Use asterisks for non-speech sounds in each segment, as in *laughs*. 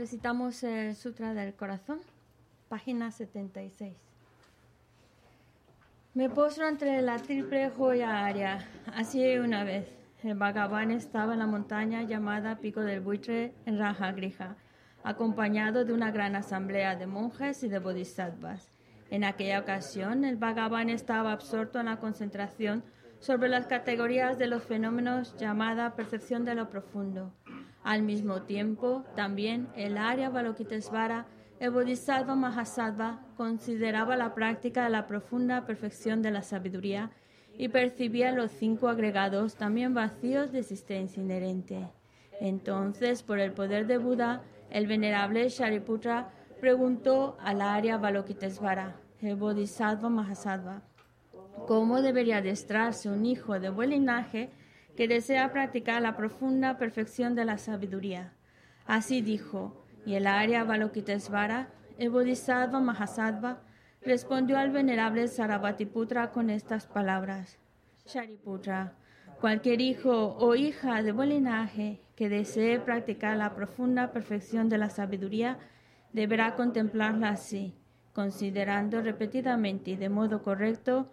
Recitamos el Sutra del Corazón, página 76. Me postro entre la triple joya área. Así una vez, el Bhagavan estaba en la montaña llamada Pico del Buitre en Raja Grija, acompañado de una gran asamblea de monjes y de bodhisattvas. En aquella ocasión, el Bhagavan estaba absorto en la concentración sobre las categorías de los fenómenos llamada percepción de lo profundo. Al mismo tiempo, también el Arya Balokitesvara, el Bodhisattva Mahasattva, consideraba la práctica de la profunda perfección de la sabiduría y percibía los cinco agregados también vacíos de existencia inherente. Entonces, por el poder de Buda, el venerable Shariputra preguntó al Arya Balokitesvara, el Bodhisattva Mahasattva, cómo debería adestrarse un hijo de buen linaje que desea practicar la profunda perfección de la sabiduría. Así dijo, y el Arya Balokitesvara, el Bodhisattva Mahasattva, respondió al venerable Sarabhatiputra con estas palabras. Shariputra, cualquier hijo o hija de buen linaje que desee practicar la profunda perfección de la sabiduría, deberá contemplarla así, considerando repetidamente y de modo correcto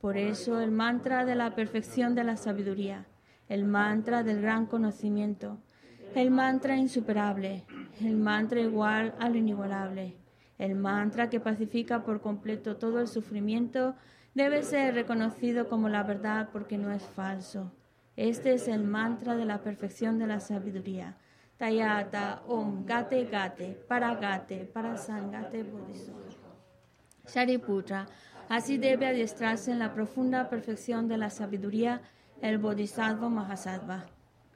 Por eso el mantra de la perfección de la sabiduría, el mantra del gran conocimiento, el mantra insuperable, el mantra igual al inigualable, el mantra que pacifica por completo todo el sufrimiento, debe ser reconocido como la verdad porque no es falso. Este es el mantra de la perfección de la sabiduría. Tayata Om Gate Gate Para Gate Para Sangate Bodhisattva. Shariputra, así debe adiestrarse en la profunda perfección de la sabiduría el Bodhisattva Mahasattva.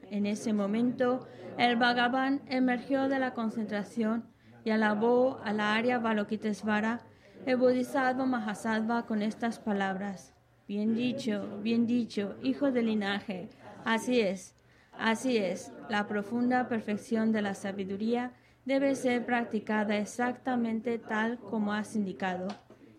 En ese momento, el Bhagavan emergió de la concentración y alabó a la Arya Balokitesvara, el Bodhisattva Mahasattva, con estas palabras. Bien dicho, bien dicho, hijo del linaje. Así es, así es. La profunda perfección de la sabiduría debe ser practicada exactamente tal como has indicado.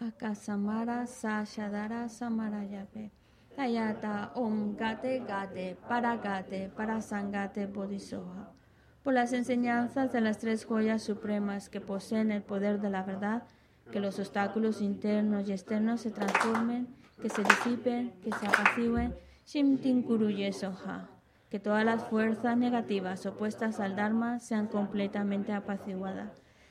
Akasamara Sashadara Samarayape. Tayata Om Gate Gate Para Gate Para Sangate Bodhisoha. Por las enseñanzas de las tres joyas supremas que poseen el poder de la verdad, que los obstáculos internos y externos se transformen, que se disipen, que se apacigüen, Shimtin Soha. Que todas las fuerzas negativas opuestas al Dharma sean completamente apaciguadas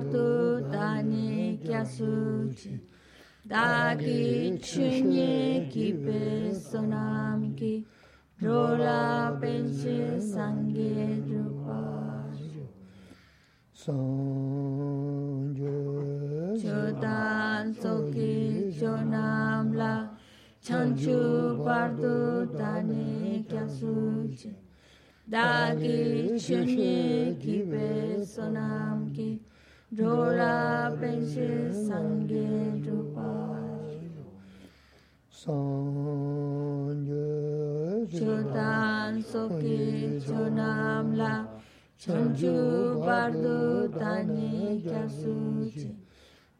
pardonne qu'à soutien. Dagi chunye ki pe sonam ki rola penche sange drupa Sanjo chodan soki chonam la chanchu pardu tane kya suche Dagi chunye Jola Benshi Sangye Drupa Sangye Chodan Soki Chonamla Chonju Bardu Dani Kyasuji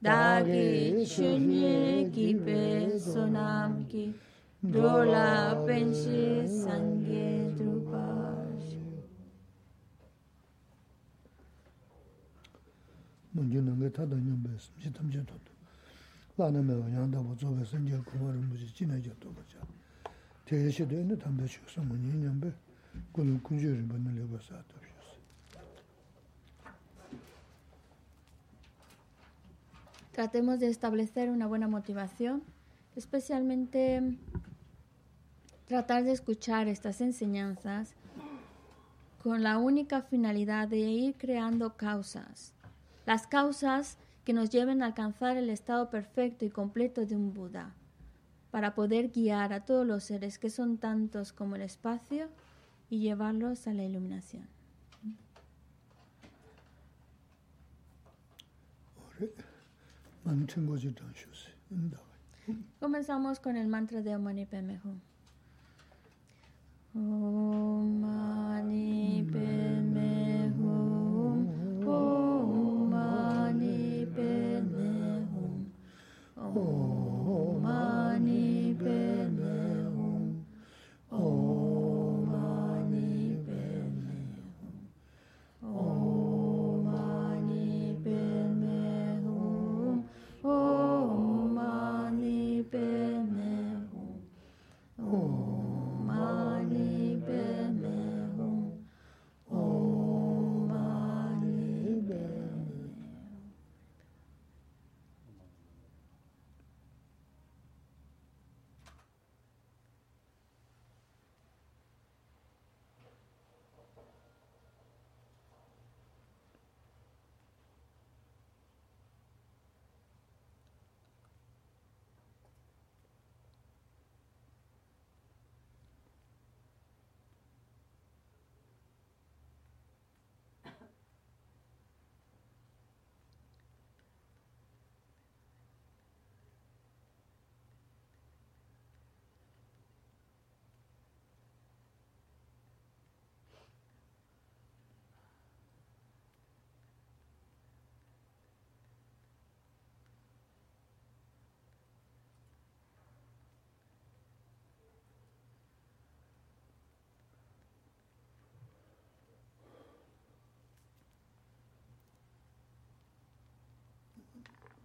Dagi Chunye Kipe Sonamki Jola Benshi Sangye Drupal Tratemos de establecer una buena motivación, especialmente tratar de escuchar estas enseñanzas con la única finalidad de ir creando causas las causas que nos lleven a alcanzar el estado perfecto y completo de un Buda, para poder guiar a todos los seres que son tantos como el espacio y llevarlos a la iluminación. Comenzamos con el mantra de Om Mani Padme Hum. Om Mani. Oh.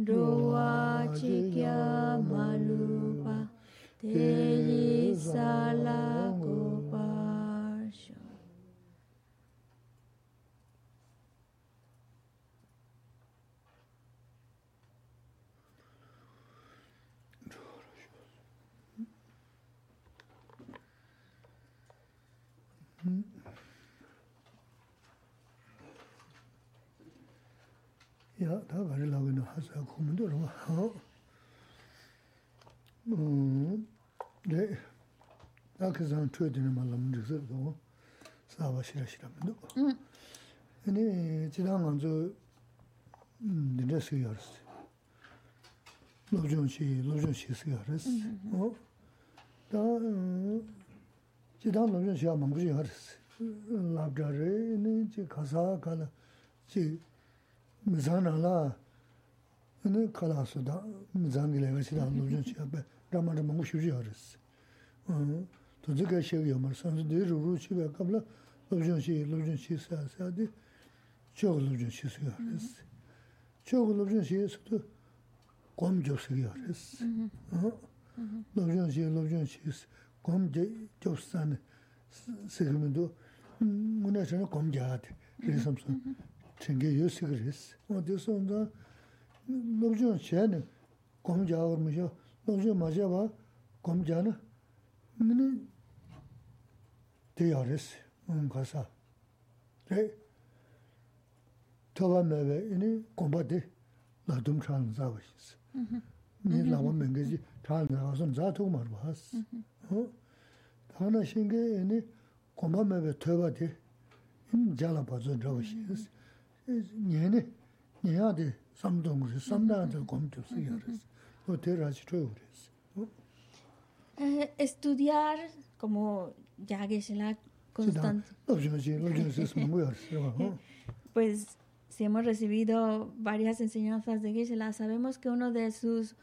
Doa Chikya Malupa te Sala 라고는 하자 고문도 로. 어. 음. 네. 나 그상 트여드는 말람 그래서 사바 싫어 싫어면. 음. 아니, 지난 먼저 음, 내려서 열었어. 노정시, 노정시 쓰여랬어. 어? 다 지난 노정시 한번 그지 열었어. 라브라레 지 가사 가라. 지 미산나라 네 칼라스다 미산길에 가시다 노전 시합에 라마를 먹고 싶지 않았어. 어. 또 저게 시험이 말 선수 뒤로 집에 가면 노전 시 노전 시 사사디 저 노전 시 쓰야 했어. 저 노전 시에서도 검조 쓰야 했어. 어. 노전 시 노전 시 검제 조사는 세금도 문에서는 검자한테 그래서 챙겨 요새 그랬어. 어디서 온다? lobzhōn shēni gōm jāwar mōshō, lobzhōn mā shēwa gōm jāna mīni tēyā rēs, mōm kāsā. Rē, tōwa mē wē, inī gōmbā tē lādum chāna zā wā shīs. Nī lāwa mēngi jī chāna rā sōn zā tōg mā rwa hās. Tā na shīngi inī gōmbā mē wē tōwa tē, inī jāla bā zōn rā wā shīs. Nyēni, nyēyā tē 어. 어? 하나 신게 이니 공부메베 토바대 인 잘아 봐서 잡고 있어. estudiar como ya que se la constante. *laughs* pues si hemos recibido varias enseñanzas de Gisela, sabemos que uno de sus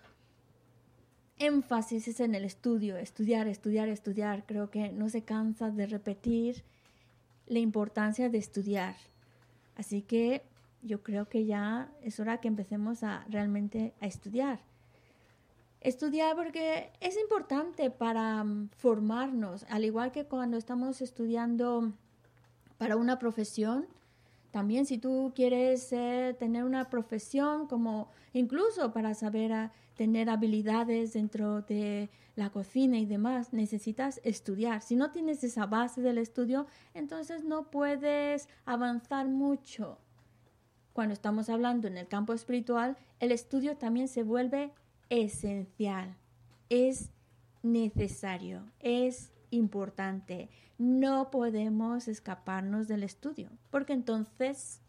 énfasis es en el estudio, estudiar, estudiar, estudiar. Creo que no se cansa de repetir la importancia de estudiar. Así que yo creo que ya es hora que empecemos a realmente a estudiar. Estudiar porque es importante para mm, formarnos, al igual que cuando estamos estudiando para una profesión, también si tú quieres eh, tener una profesión como incluso para saber tener habilidades dentro de la cocina y demás, necesitas estudiar. Si no tienes esa base del estudio, entonces no puedes avanzar mucho. Cuando estamos hablando en el campo espiritual, el estudio también se vuelve esencial, es necesario, es importante. No podemos escaparnos del estudio, porque entonces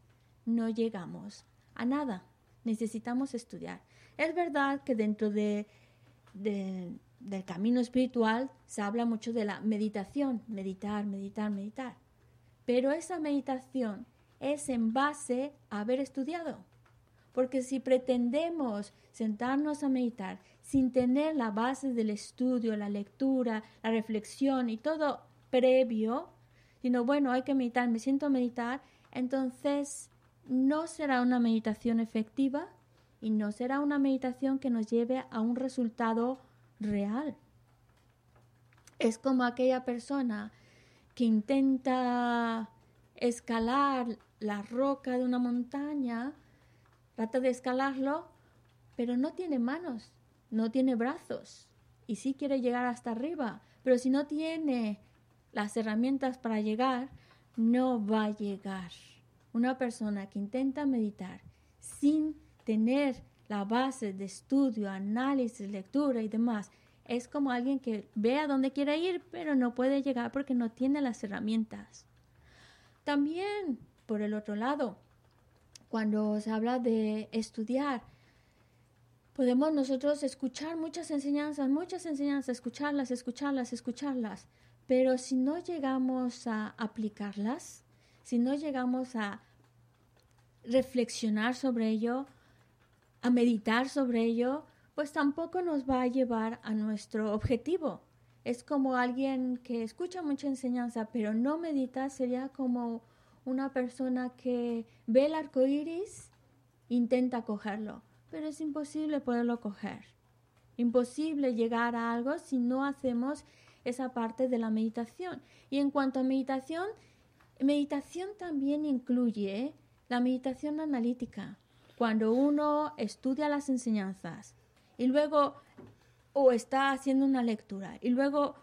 no llegamos a nada. Necesitamos estudiar. Es verdad que dentro de, del camino espiritual se habla mucho de la meditación, meditar, meditar, meditar. Pero esa meditación es en base a haber estudiado. Porque si pretendemos sentarnos a meditar sin tener la base del estudio, la lectura, la reflexión y todo previo, sino bueno, hay que meditar, me siento a meditar, entonces no será una meditación efectiva y no será una meditación que nos lleve a un resultado real. Es como aquella persona que intenta escalar la roca de una montaña, trata de escalarlo, pero no tiene manos, no tiene brazos y sí quiere llegar hasta arriba, pero si no tiene las herramientas para llegar, no va a llegar. Una persona que intenta meditar sin tener la base de estudio, análisis, lectura y demás, es como alguien que ve a dónde quiere ir, pero no puede llegar porque no tiene las herramientas. También, por el otro lado, cuando se habla de estudiar, podemos nosotros escuchar muchas enseñanzas, muchas enseñanzas, escucharlas, escucharlas, escucharlas, pero si no llegamos a aplicarlas, si no llegamos a reflexionar sobre ello, a meditar sobre ello, pues tampoco nos va a llevar a nuestro objetivo. Es como alguien que escucha mucha enseñanza, pero no medita, sería como una persona que ve el arco iris, intenta cogerlo, pero es imposible poderlo coger. Imposible llegar a algo si no hacemos esa parte de la meditación. Y en cuanto a meditación, meditación también incluye la meditación analítica cuando uno estudia las enseñanzas y luego o está haciendo una lectura y luego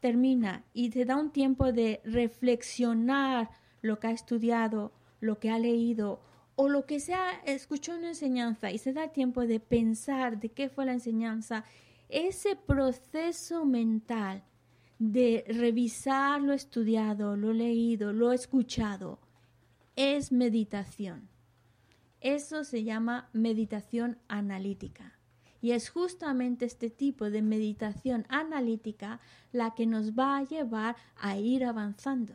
termina y te da un tiempo de reflexionar lo que ha estudiado, lo que ha leído o lo que sea, escuchó una enseñanza y se da tiempo de pensar de qué fue la enseñanza, ese proceso mental de revisar lo estudiado, lo leído, lo escuchado, es meditación. Eso se llama meditación analítica. Y es justamente este tipo de meditación analítica la que nos va a llevar a ir avanzando.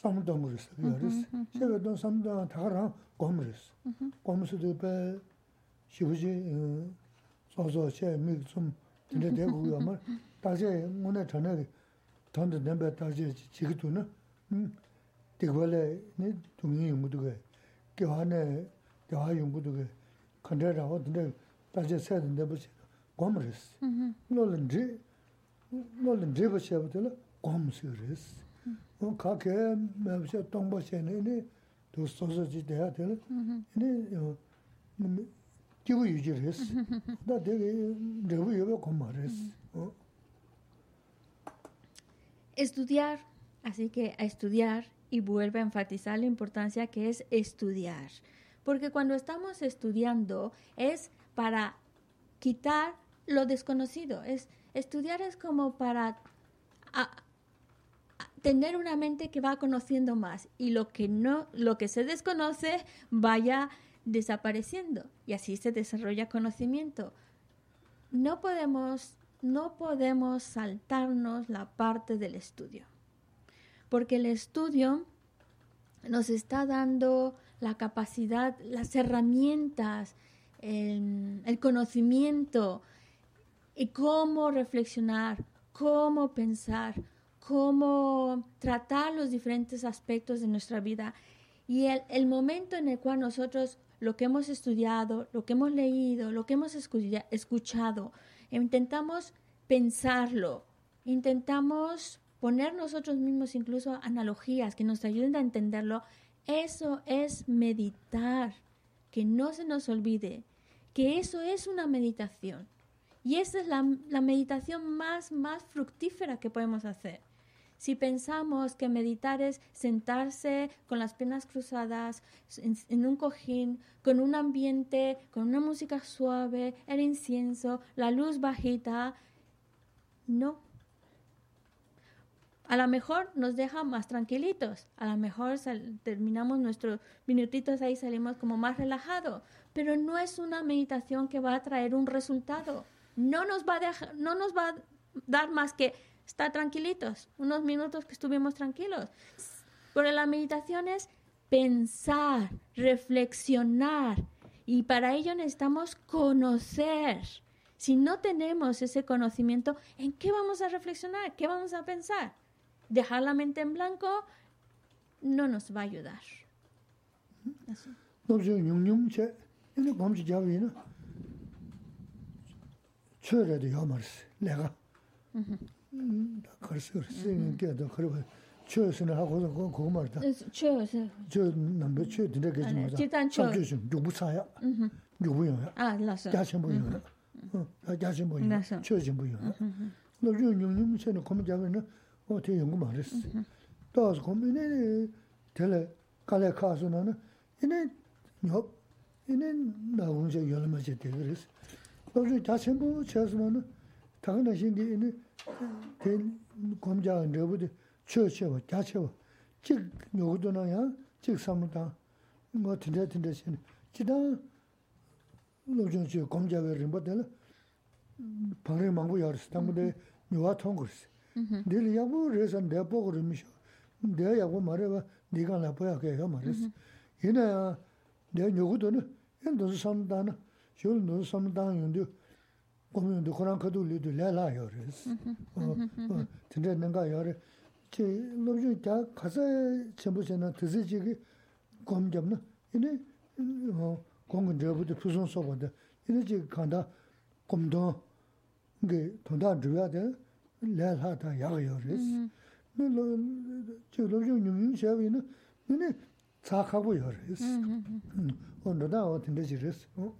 samdhamuris, yaris. Shewe don samdhan thakarang gomuris. Gomuris dhupe shivuji sozo she mik tsum tinte degu yamar. Taje ngune chane tanda denpe taje chigitu na dikvale ni dungi yunguduge, kiwa ne kiwa yunguduge, kante rawa tinte taje saydan denpe she gomuris. Nolan dri, nolan dri pa shewe tila gomuris. *laughs* Estudiar, así que a estudiar y vuelve a enfatizar la importancia que es estudiar. Porque cuando estamos estudiando es para quitar lo desconocido. Es, estudiar es como para a, tener una mente que va conociendo más y lo que no, lo que se desconoce vaya desapareciendo y así se desarrolla conocimiento. No podemos, no podemos saltarnos la parte del estudio porque el estudio nos está dando la capacidad, las herramientas, el, conocimiento y cómo reflexionar, cómo pensar, cómo tratar los diferentes aspectos de nuestra vida. Y el, el, momento en el cual nosotros lo que hemos estudiado, lo que hemos leído, lo que hemos escuchado, intentamos pensarlo, intentamos poner nosotros mismos incluso analogías que nos ayuden a entenderlo, eso es meditar. Que no se nos olvide que eso es una meditación. Y esa es la, meditación más, más fructífera que podemos hacer. Si pensamos que meditar es sentarse con las piernas cruzadas en, un cojín, con un ambiente, con una música suave, el incienso, la luz bajita, no, a lo mejor nos deja más tranquilitos, a lo mejor terminamos nuestros minutitos ahí, salimos como más relajados, pero no es una meditación que va a traer un resultado. No nos va a, dejar, no nos va a dar más que estar tranquilitos, unos minutos que estuvimos tranquilos. Pero la meditación es pensar, reflexionar, y para ello necesitamos conocer. Si no tenemos ese conocimiento, ¿en qué vamos a reflexionar? ¿Qué vamos a pensar? dejar la mente en blanco no nos va a ayudar. 가르쳐 쓰는 게도 그러고 최선을 하고서 그건 그거 말이다. 최선. 저 남배 최 드네 가지 맞아. 일단 최. 좀 누구 사야? 음. 누구야? 아, 알았어. 자신 보이는 어, 자신 보이는 최진 보이는 너 요즘 전에 고민 잡으면 어떻게 연구 말했어. 또 고민에 될 갈래 가서는 이네 옆 이네 나 혼자 열마제 되그랬어. 너 자신 보고 최선은 당연히 이제 대 검자 내부도 쳐쳐와 자쳐와 즉 요구도 나야 즉 삼다 뭐 된다 된다 신 기다 노정지 검자가 림보들 방에 망고 열었어 담부대 요와 통거스 늘 야고 그래서 내 보고 그러미셔 내 야고 말해 봐 네가 나빠야 걔가 말했어 얘네 내 요구도는 얘도 삼다는 저는 삼다는 근데 mares. Ina ya nda nyogu to na, yan dosu samda na, shiol dosu samda yundu, komi yundu Koran kadu li du la la ya res. Tende nanga ya re. Chi lobju kasa chenpo chena tizi chigi komi jab na, ina 공군 저부터 부선 소거든 이제 간다 검도 게 돈다 줘야 돼 내하다 야가요레스 너로 저로 좀 유명 샤비는 너네 사하고 요레스 음 오늘다 어떤데 지레스 어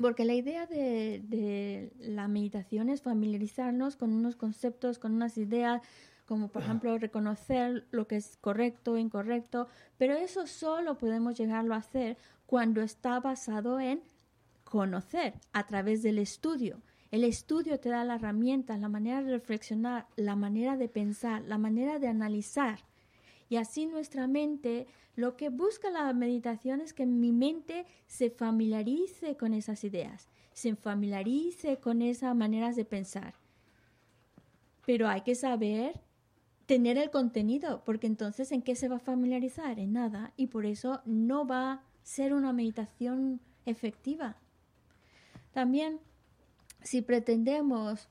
Porque la idea de, de, la meditación es familiarizarnos con unos conceptos, con unas ideas, como por ejemplo reconocer lo que es correcto, incorrecto, pero eso solo podemos llegarlo a hacer cuando está basado en conocer a través del estudio. El estudio te da la herramienta, la manera de reflexionar, la manera de pensar, la manera de analizar. Y así nuestra mente, lo que busca la meditación es que mi mente se familiarice con esas ideas, se familiarice con esas maneras de pensar. Pero hay que saber tener el contenido, porque entonces ¿en qué se va a familiarizar? En nada. Y por eso no va a ser una meditación efectiva. También, si pretendemos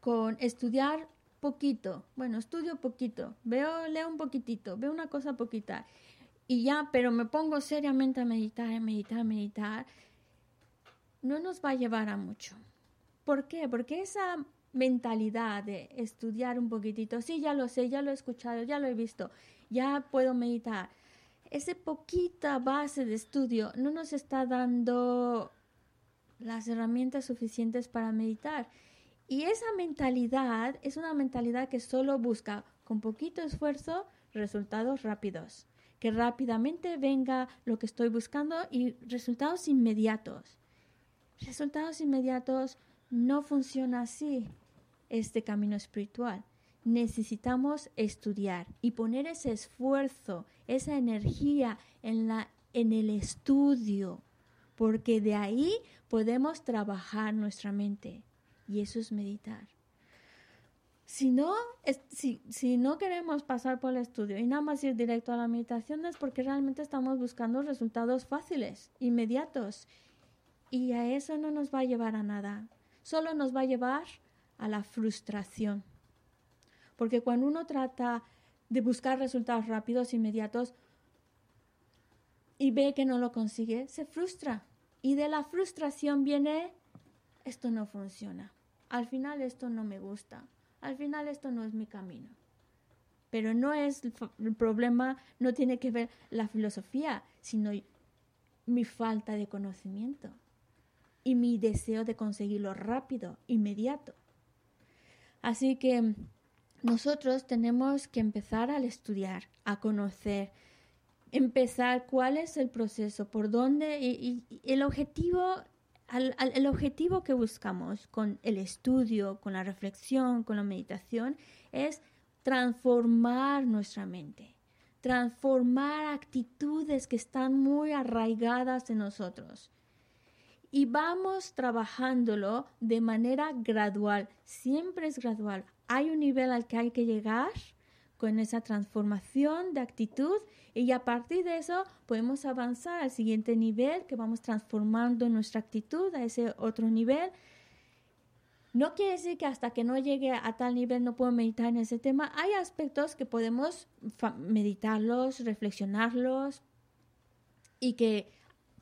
con estudiar poquito, bueno, estudio poquito, veo, leo un poquitito, veo una cosa poquita, y ya, pero me pongo seriamente a meditar, a meditar, a meditar, no nos va a llevar a mucho. ¿Por qué? Porque esa mentalidad de estudiar un poquitito, sí, ya lo sé, ya lo he escuchado, ya lo he visto, ya puedo meditar. Esa poquita base de estudio no nos está dando las herramientas suficientes para meditar. Y esa mentalidad es una mentalidad que solo busca con poquito esfuerzo resultados rápidos, que rápidamente venga lo que estoy buscando y resultados inmediatos. Resultados inmediatos no funciona así este camino espiritual. Necesitamos estudiar y poner ese esfuerzo, esa energía en, la, en el estudio, porque de ahí podemos trabajar nuestra mente y eso es meditar. Si no, si, si, no queremos pasar por el estudio y nada más ir directo a la meditación es porque realmente estamos buscando resultados fáciles, inmediatos. Y a eso no nos va a llevar a nada. Solo nos va a llevar a la frustración. Porque cuando uno trata de buscar resultados rápidos, inmediatos, y ve que no lo consigue, se frustra. Y de la frustración viene, esto no funciona. Al final esto no me gusta. Al final esto no es mi camino. Pero no es el problema, no tiene que ver la filosofía, sino mi falta de conocimiento y mi deseo de conseguirlo rápido, inmediato. Así que nosotros tenemos que empezar al estudiar, a conocer, empezar cuál es el proceso, por dónde y, el objetivo el objetivo que buscamos con el estudio, con la reflexión, con la meditación, es transformar nuestra mente, transformar actitudes que están muy arraigadas en nosotros y vamos trabajándolo de manera gradual, siempre es gradual. Hay un nivel al que hay que llegar con esa transformación de actitud y a partir de eso podemos avanzar al siguiente nivel que vamos transformando nuestra actitud a ese otro nivel. No quiere decir que hasta que no llegue a tal nivel no puedo meditar en ese tema. Hay aspectos que podemos meditarlos, reflexionarlos y que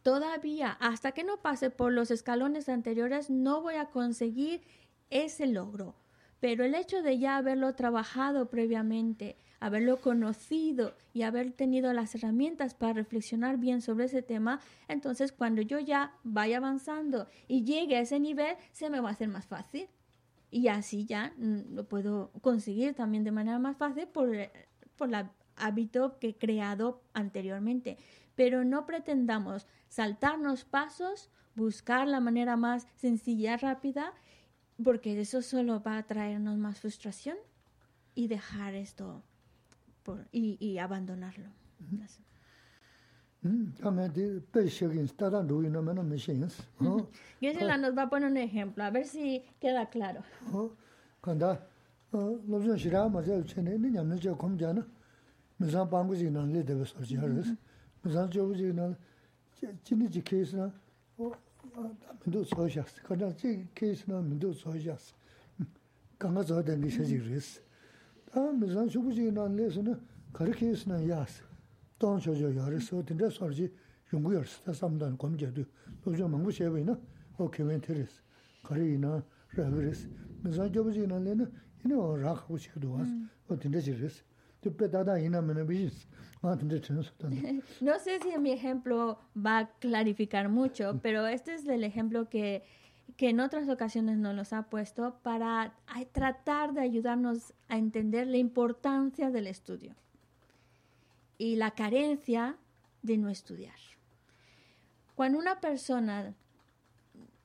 todavía, hasta que no pase por los escalones anteriores, no voy a conseguir ese logro. Pero el hecho de ya haberlo trabajado previamente, haberlo conocido y haber tenido las herramientas para reflexionar bien sobre ese tema, entonces cuando yo ya vaya avanzando y llegue a ese nivel, se me va a hacer más fácil. Y así ya mm, lo puedo conseguir también de manera más fácil por, por el hábito que he creado anteriormente pero no pretendamos saltarnos pasos, buscar la manera más sencilla, rápida, porque eso solo va a traernos más frustración y dejar esto por, y, y abandonarlo. Gisela *laughs* nos va a poner un ejemplo, a ver si queda claro. zang chobu chigi nal, jini chi keisi na, mindu tsoy shas, kada chi keisi na mindu tsoy shas, kanga tsoy dangi shajig res. Ta mi zang chobu chigi nal lesu na, kari keisi na yas, tong chojo yaris, o tinda sor chi 용구여스 다 삼단 검제도 도저 망고 쉐베나 오 케멘테리스 가리나 라그레스 그래서 저버지나는 이노 라하고 싶도 와서 어 진짜지레스 *laughs* No sé si mi ejemplo va a clarificar mucho, pero este es el ejemplo que, que en otras ocasiones nos ha puesto para tratar de ayudarnos a entender la importancia del estudio y la carencia de no estudiar. Cuando una persona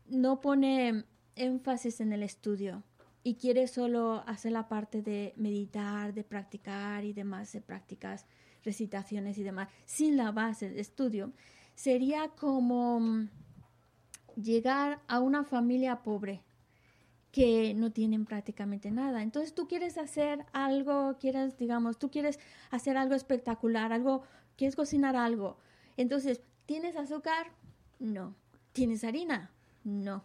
no pone énfasis en el estudio, y quiere solo hacer la parte de meditar, de practicar y demás, de prácticas, recitaciones y demás, sin la base de estudio, sería como mm, llegar a una familia pobre que no tienen prácticamente nada. Entonces tú quieres hacer algo, quieres, digamos, tú quieres hacer algo espectacular, algo, quieres cocinar algo. Entonces, ¿tienes azúcar? No. ¿Tienes harina? No.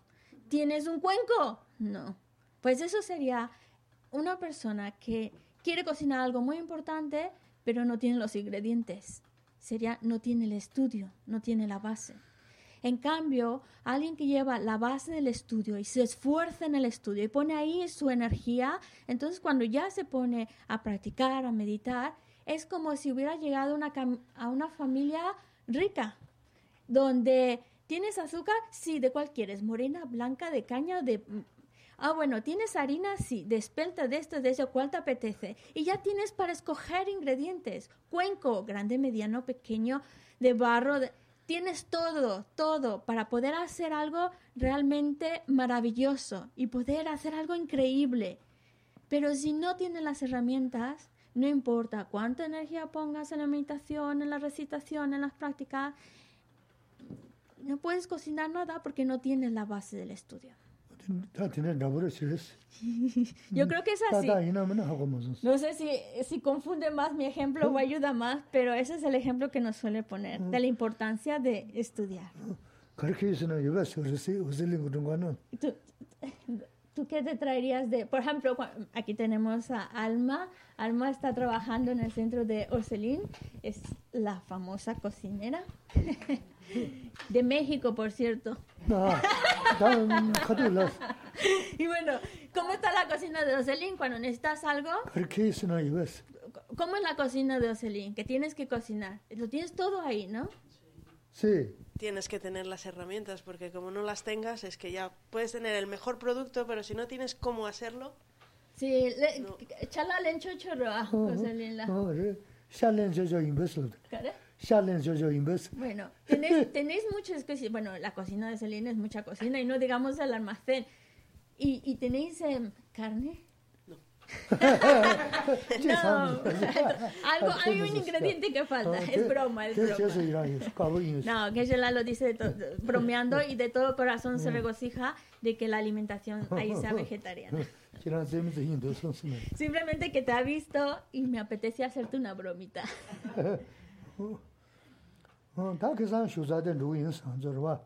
¿Tienes un cuenco? No. Pues eso sería una persona que quiere cocinar algo muy importante, pero no tiene los ingredientes. Sería, no tiene el estudio, no tiene la base. En cambio, alguien que lleva la base del estudio y se esfuerza en el estudio y pone ahí su energía, entonces cuando ya se pone a practicar, a meditar, es como si hubiera llegado una a una familia rica, donde tienes azúcar, sí, ¿de cuál quieres? Morena, blanca, de caña, de... Ah, bueno, tienes harina, sí, de espelta, de esto, de eso, ¿cuál te apetece? Y ya tienes para escoger ingredientes. Cuenco, grande, mediano, pequeño, de barro, de- tienes todo, todo para poder hacer algo realmente maravilloso y poder hacer algo increíble. Pero si no tienes las herramientas, no importa cuánta energía pongas en la meditación, en la recitación, en las prácticas, no puedes cocinar nada porque no tienes la base del estudio. *laughs* Yo creo que es así. No sé si, si confunde más mi ejemplo o ayuda más, pero ese es el ejemplo que nos suele poner, de la importancia de estudiar. ¿Tú, *laughs* ¿Tú qué te traerías de, por ejemplo, aquí tenemos a Alma. Alma está trabajando en el centro de Orselín, es la famosa cocinera *laughs* de México, por cierto. *laughs* y bueno, ¿cómo está la cocina de Ocelín cuando necesitas algo? ¿Cómo es la cocina de Ocelín? Que tienes que cocinar. Lo tienes todo ahí, ¿no? Sí. Tienes que tener las herramientas, porque como no las tengas, es que ya puedes tener el mejor producto, pero si no tienes cómo hacerlo. Sí, le, no. chala lencho chorroa, Ocelín. La... Charles yo Inves. Bueno, tenéis, tenéis muchas. Bueno, la cocina de Selena es mucha cocina y no digamos el almacén. ¿Y, y tenéis eh, em, carne? No. *laughs* no, algo, hay un ingrediente que falta, es broma, es broma. No, que ella lo dice bromeando y de todo corazón se regocija de que la alimentación ahí sea *laughs* vegetariana. *laughs* Simplemente que te ha visto y me apetece hacerte una bromita. 어다 계산 쇼자된 루인 상저로 와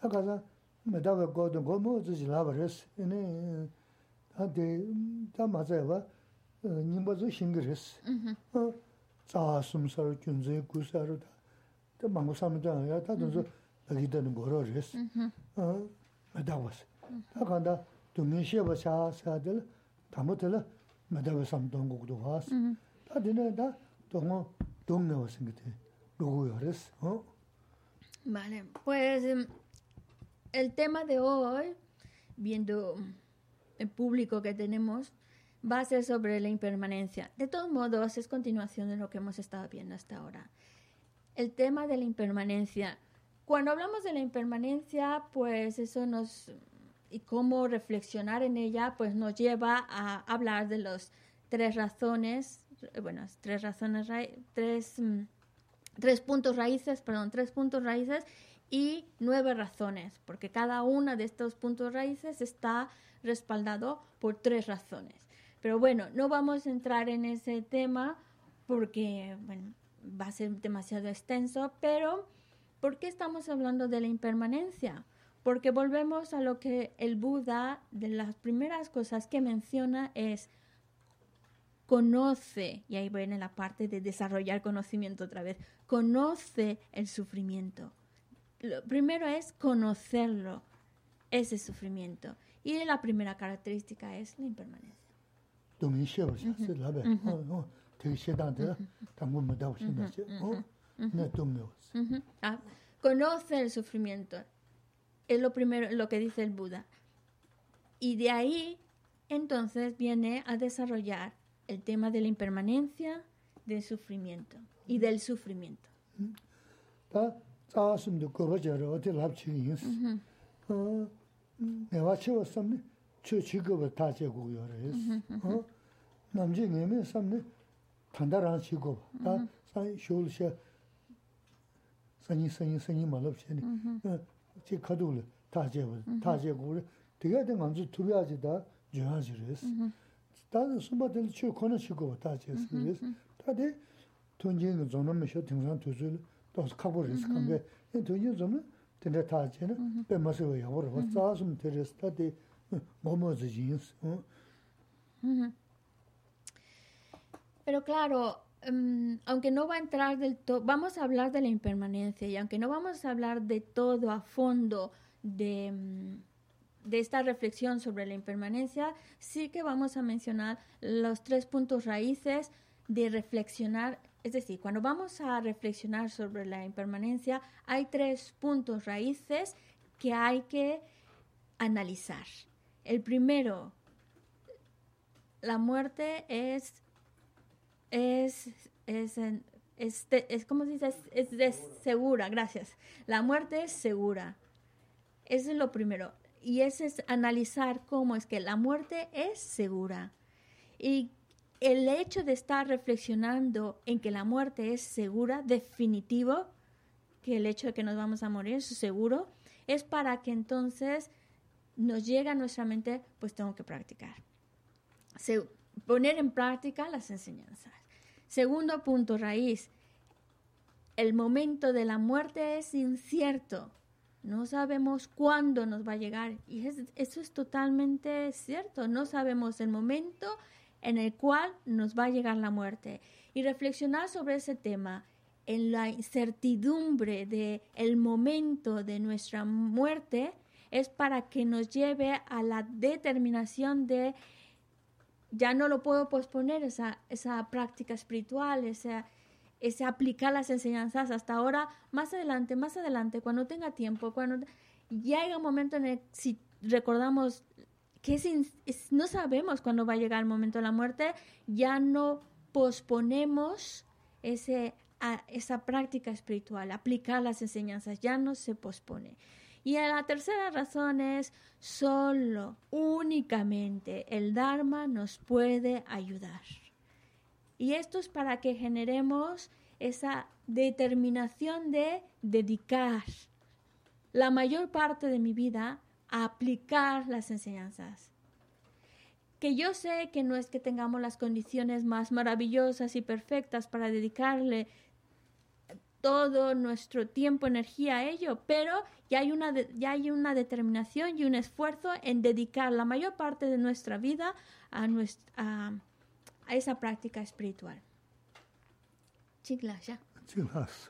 다가서 메다가 거든 거뭐 저지 라버스 네 한테 다 맞아요 봐 님버즈 싱그레스 어 자숨설 균제 구사로다 또 망고 삼다 야 다도 여기 되는 거로레스 어 메다와스 다간다 동네시에 샤샤들 다못들 메다가 삼동국도 와스 다디네 다 동어 동네 왔은 게 누 lugares. ¿no? Vale, pues em, el tema de hoy, viendo el público que tenemos, va a ser sobre la impermanencia. De todos modos, es continuación de lo que hemos estado viendo hasta ahora. El tema de la impermanencia. Cuando hablamos de la impermanencia, pues eso nos... y cómo reflexionar en ella, pues nos lleva a hablar de las tres razones, bueno, tres razones, tres... Mm, tres puntos raíces, perdón, tres puntos raíces y nueve razones, porque cada una de estos puntos raíces está respaldado por tres razones. Pero bueno, no vamos a entrar en ese tema porque bueno, va a ser demasiado extenso, pero ¿por qué estamos hablando de la impermanencia? Porque volvemos a lo que el Buda, de las primeras cosas que menciona es conoce, y ahí viene la parte de desarrollar conocimiento otra vez, conoce el sufrimiento. Lo primero es conocerlo, ese sufrimiento. Y la primera característica es la impermanencia. Ah, conoce el sufrimiento. Es lo primero, lo que dice el Buda. Y de ahí, entonces, viene a desarrollar el tema de la impermanencia, del sufrimiento y del sufrimiento. Ta tsaasumdu koro jaro ote labchi yins. Mewa chewa samni chu chigoba tache guyo res. Namji ngeme samni tanda rang chigoba. Ta sanyi shol she sanyi sanyi sanyi malab cheni. Che kadulu tache guyo, tache guyo. Tiga de nganzu turuyaji da juyaji res. Ta sumba deli chu kona chigoba tache res. Ta de mā sī wā yā wā rā, wā tsā sūm tē rā sī, tā tē mō mō zī jī yī sī. Pero claro, mm, aunque no va a entrar del todo, vamos a hablar de la impermanencia y aunque no vamos a hablar de todo a fondo de, mm, de esta reflexión sobre la impermanencia, sí que vamos a mencionar los tres puntos raíces de reflexionar. Es decir, cuando vamos a reflexionar sobre la impermanencia, hay tres puntos raíces que hay que analizar. El primero, la muerte es es, es, es, es ¿cómo se dice? Es, es segura, gracias. La muerte es segura. Eso es lo primero. Y ese es analizar cómo es que la muerte es segura. Y el hecho de estar reflexionando en que la muerte es segura, definitivo, que el hecho de que nos vamos a morir es seguro, es para que entonces nos llegue a nuestra mente, pues tengo que practicar se- poner en práctica las enseñanzas. Segundo punto, raíz. El momento de la muerte es incierto. No sabemos cuándo nos va a llegar. Y es- eso es totalmente cierto. No sabemos el momento en el cual nos va a llegar la muerte. Y reflexionar sobre ese tema, en la incertidumbre de el momento de nuestra muerte, es para que nos lleve a la determinación de ya no lo puedo posponer, esa, esa práctica espiritual, ese, ese aplicar las enseñanzas hasta ahora, más adelante, más adelante, cuando tenga tiempo, cuando llega un momento en el si recordamos que es no sabemos cuándo va a llegar el momento de la muerte, ya no posponemos ese, a- esa práctica espiritual, aplicar las enseñanzas, ya no se pospone. Y la tercera razón es solo, únicamente el Dharma nos puede ayudar. Y esto es para que generemos esa determinación de dedicar la mayor parte de mi vida a aplicar las enseñanzas. Que yo sé que no es que tengamos las condiciones más maravillosas y perfectas para dedicarle todo nuestro tiempo, energía a ello, pero ya hay una, de- ya hay una determinación y un esfuerzo en dedicar la mayor parte de nuestra vida a, nues- a, a esa práctica espiritual. Chikla, ya. Sī.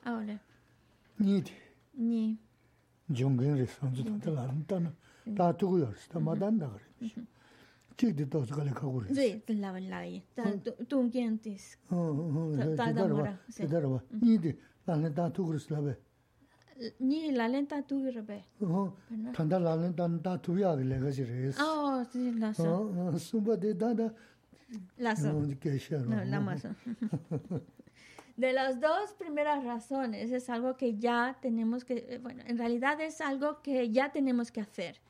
Ahora, ni. tā lā nā tā tū gu rī sī lā bē. Ni la lenta tu rebe. Tā ndā lā nā tā tā tū yā gā lē gā chī rī sī. Oh, sí, la so. Sūmbā tī tā tā, La so. kē shē No, la. De las dos primeras razones es algo que ya tenemos que, bueno, en realidad es algo que ya tenemos que hacer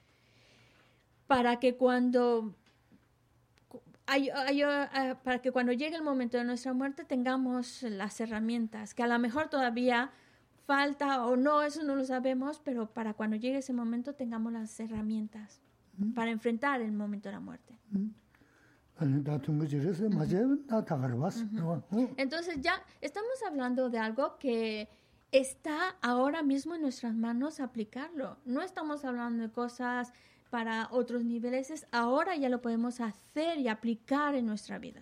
para que cuando cu- hay- hay- eh, para que cuando llegue el momento de nuestra muerte tengamos las herramientas que a lo mejor todavía falta o no, eso no lo sabemos, pero para cuando llegue ese momento tengamos las herramientas para enfrentar el momento de la muerte. Sī. Entonces ya estamos hablando de algo que está ahora mismo en nuestras manos aplicarlo. No estamos hablando de cosas para otros niveles, es ahora ya lo podemos hacer y aplicar en nuestra vida.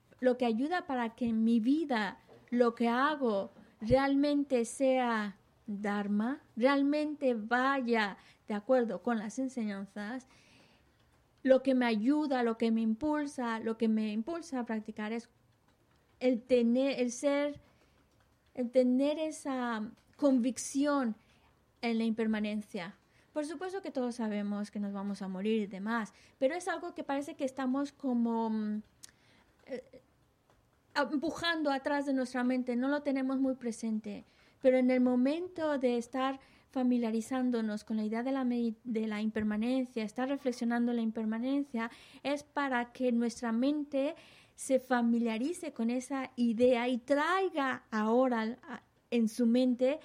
lo que ayuda para que mi vida, lo que hago, realmente sea Dharma, realmente vaya de acuerdo con las enseñanzas, lo que me ayuda, lo que me impulsa, lo que me impulsa a practicar es el tener, el ser, el tener esa convicción en la impermanencia. Por supuesto que todos sabemos que nos vamos a morir y demás, pero es algo que parece que estamos como mm, eh, empujando atrás de nuestra mente, no lo tenemos muy presente, pero en el momento de estar familiarizándonos con la idea de la, de la impermanencia, estar reflexionando la impermanencia, es para que nuestra mente se familiarice con esa idea y traiga ahora en su mente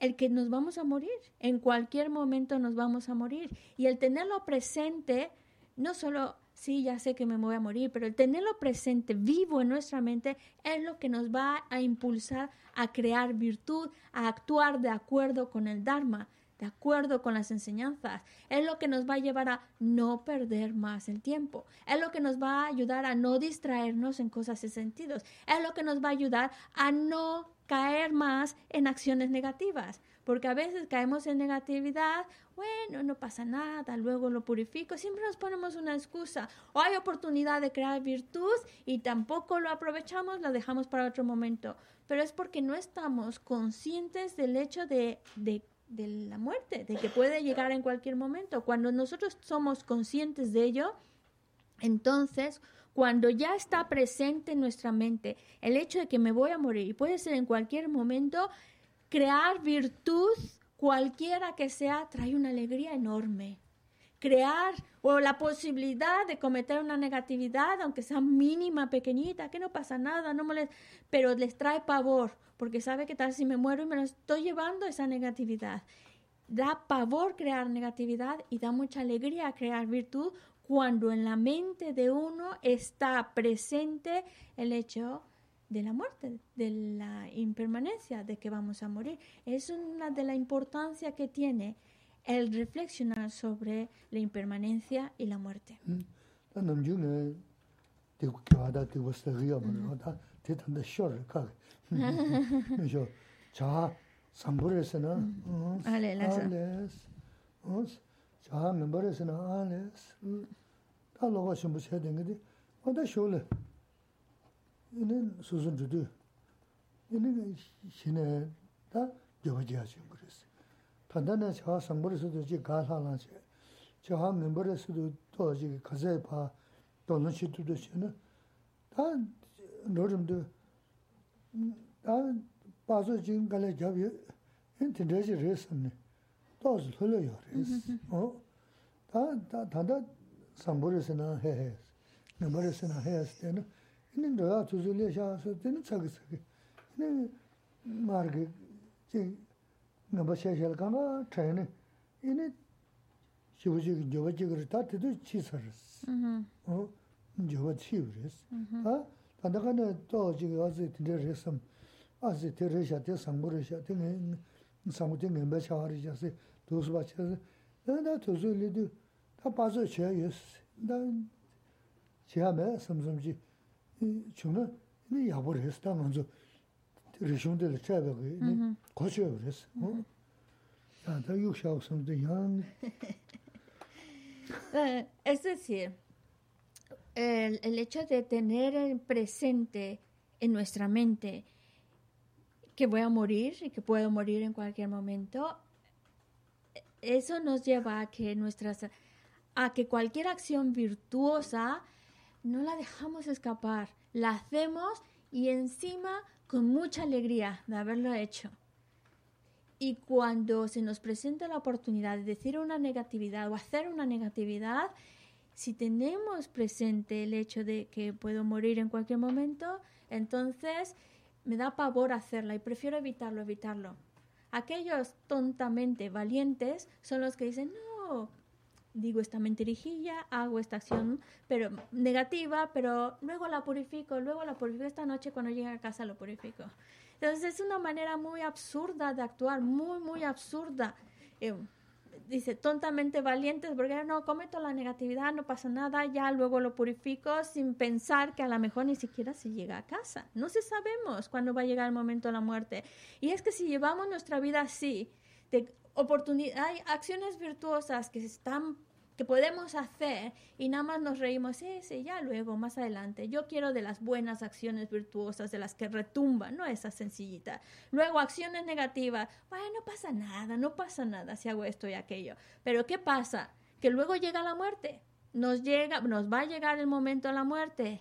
el que nos vamos a morir, en cualquier momento nos vamos a morir. Y el tenerlo presente, no solo, sí, ya sé que me voy a morir, pero el tenerlo presente, vivo en nuestra mente, es lo que nos va a impulsar a crear virtud, a actuar de acuerdo con el Dharma, de acuerdo con las enseñanzas. Es lo que nos va a llevar a no perder más el tiempo. Es lo que nos va a ayudar a no distraernos en cosas sin sentidos. Es lo que nos va a ayudar a no caer más en acciones negativas. Porque a veces caemos en negatividad, bueno, no pasa nada, luego lo purifico, siempre nos ponemos una excusa. O hay oportunidad de crear virtud y tampoco lo aprovechamos, lo dejamos para otro momento. Pero es porque no estamos conscientes del hecho de, de, de la muerte, de que puede llegar en cualquier momento. Cuando nosotros somos conscientes de ello, entonces cuando ya está presente en nuestra mente el hecho de que me voy a morir, y puede ser en cualquier momento, crear virtud, cualquiera que sea, trae una alegría enorme. Crear o la posibilidad de cometer una negatividad, aunque sea mínima, pequeñita, que no pasa nada, no molesta, pero les trae pavor, porque sabe que tal si me muero y me lo estoy llevando esa negatividad. Da pavor crear negatividad y da mucha alegría crear virtud cuando en la mente de uno está presente el hecho de la muerte, de la impermanencia, de que vamos a morir. Es una de la importancia que tiene el reflexionar sobre la impermanencia y la muerte. *laughs* 이는 수순 주도 이는 신에 다 겨워지 하신 그랬어. 단단한 저 상물에서도 지 가사라지. 저하 멤버에서도 또지 가세 봐. 또는 시도도 신은 다 노름도 다 봐서 지금 갈래 잡이 인터넷이 레슨네. 또 흘러요. 어? 다 단다 상물에서는 해해. 멤버에서는 해야 때는 근데 내가 주술에 샤서 되는 차기서 근데 마르게 제 넘버 샤샬 가마 트레인 이네 시부지 저버지 그랬다 때도 치서스 어 저버지 그랬어 아 단다가네 또 지금 어제 들으셨음 아제 들으셨대 상부르셨대 상부대 넘버 샤하리셨어 도스 받쳐서 내가 주술에도 다 봐서 제가 예스 난 제가 섬섬지 chā bā gā, nī kō chā yō rēs, dā dā yō shā wā sām dō yāng. Es decir, el, el hecho de tener presente en nuestra mente que voy a morir y que puedo morir en cualquier momento, eso nos lleva a que nuestras a que cualquier acción virtuosa no la dejamos escapar, la hacemos y encima con mucha alegría de haberlo hecho. Y cuando se nos presenta la oportunidad de decir una negatividad o hacer una negatividad, si tenemos presente el hecho de que puedo morir en cualquier momento, entonces me da pavor hacerla y prefiero evitarlo, evitarlo. Aquellos tontamente valientes son los que dicen, no, digo esta mentirijilla, hago esta acción pero negativa, pero luego la purifico, luego la purifico esta noche cuando llegue a casa lo purifico. Entonces es una manera muy absurda de actuar, muy, muy absurda. Eh, dice, tontamente valientes, porque no cometo la negatividad, no pasa nada, ya luego lo purifico sin pensar que a lo mejor ni siquiera se llega a casa. No se sabemos cuándo va a llegar el momento de la muerte. Y es que si llevamos nuestra vida así, de oportunidad, hay acciones virtuosas que están que podemos hacer y nada más nos reímos, sí, sí, ya luego, más adelante. Yo quiero de las buenas acciones virtuosas, de las que retumban, no esas sencillitas. Luego, acciones negativas, bueno, no pasa nada, no pasa nada si hago esto y aquello. Pero ¿qué pasa? Que luego llega la muerte, nos llega, nos va a llegar el momento de la muerte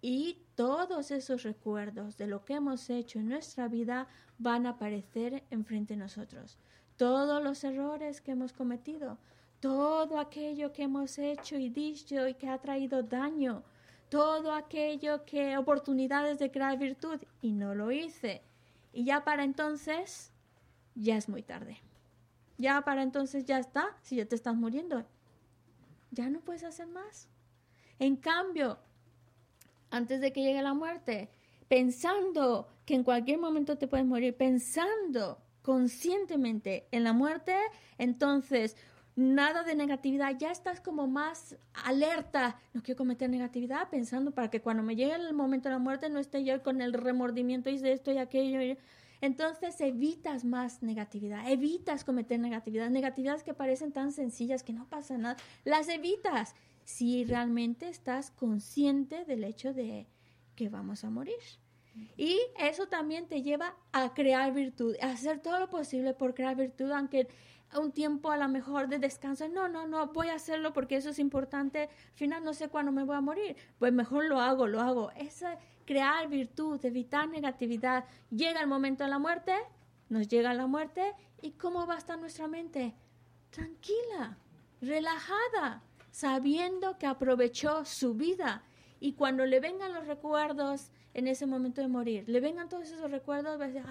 y todos esos recuerdos de lo que hemos hecho en nuestra vida van a aparecer enfrente de nosotros. Todos los errores que hemos cometido, todo aquello que hemos hecho y dicho y que ha traído daño, todo aquello que oportunidades de crear virtud y no lo hice. Y ya para entonces, ya es muy tarde. Ya para entonces ya está, si ya te estás muriendo, ya no puedes hacer más. En cambio, antes de que llegue la muerte, pensando que en cualquier momento te puedes morir, pensando conscientemente en la muerte, entonces nada de negatividad, ya estás como más alerta, no quiero cometer negatividad, pensando para que cuando me llegue el momento de la muerte no esté yo con el remordimiento y de esto y aquello. Entonces evitas más negatividad, evitas cometer negatividad, negatividades que parecen tan sencillas que no pasa nada, las evitas si realmente estás consciente del hecho de que vamos a morir. Y eso también te lleva a crear virtud, a hacer todo lo posible por crear virtud, aunque un tiempo a lo mejor de descanso. No, no, no, voy a hacerlo porque eso es importante. Al final no sé cuándo me voy a morir. Pues mejor lo hago, lo hago. Es crear virtud, evitar negatividad. Llega el momento de la muerte, nos llega la muerte y ¿cómo va a estar nuestra mente? Tranquila, relajada, sabiendo que aprovechó su vida. Y cuando le vengan los recuerdos en ese momento de morir, le vengan todos esos recuerdos, va a decir,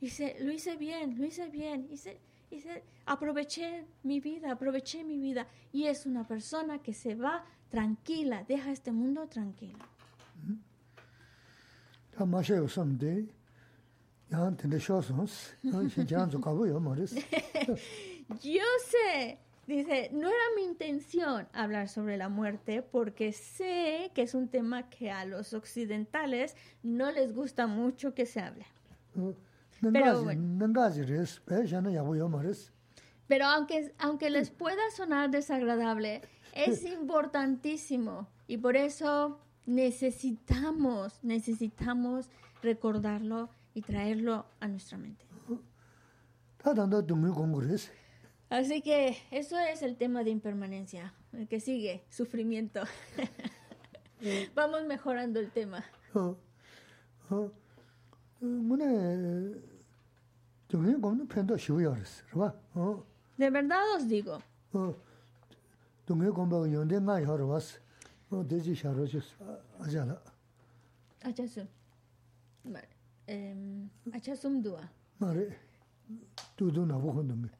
hice, lo hice bien, lo hice bien, hice Dice, aproveché mi vida, aproveché mi vida. Y es una persona que se va tranquila, deja este mundo tranquilo. *laughs* Yo sé, dice, no era mi intención hablar sobre la muerte porque sé que es un tema que a los occidentales no les gusta mucho que se hable. Pero, aunque, aunque les pueda sonar desagradable, es importantísimo y por eso necesitamos, necesitamos recordarlo y traerlo a nuestra mente. Así que eso es el tema de impermanencia, el que sigue, sufrimiento. *laughs* Vamos mejorando el tema. De verdad os digo.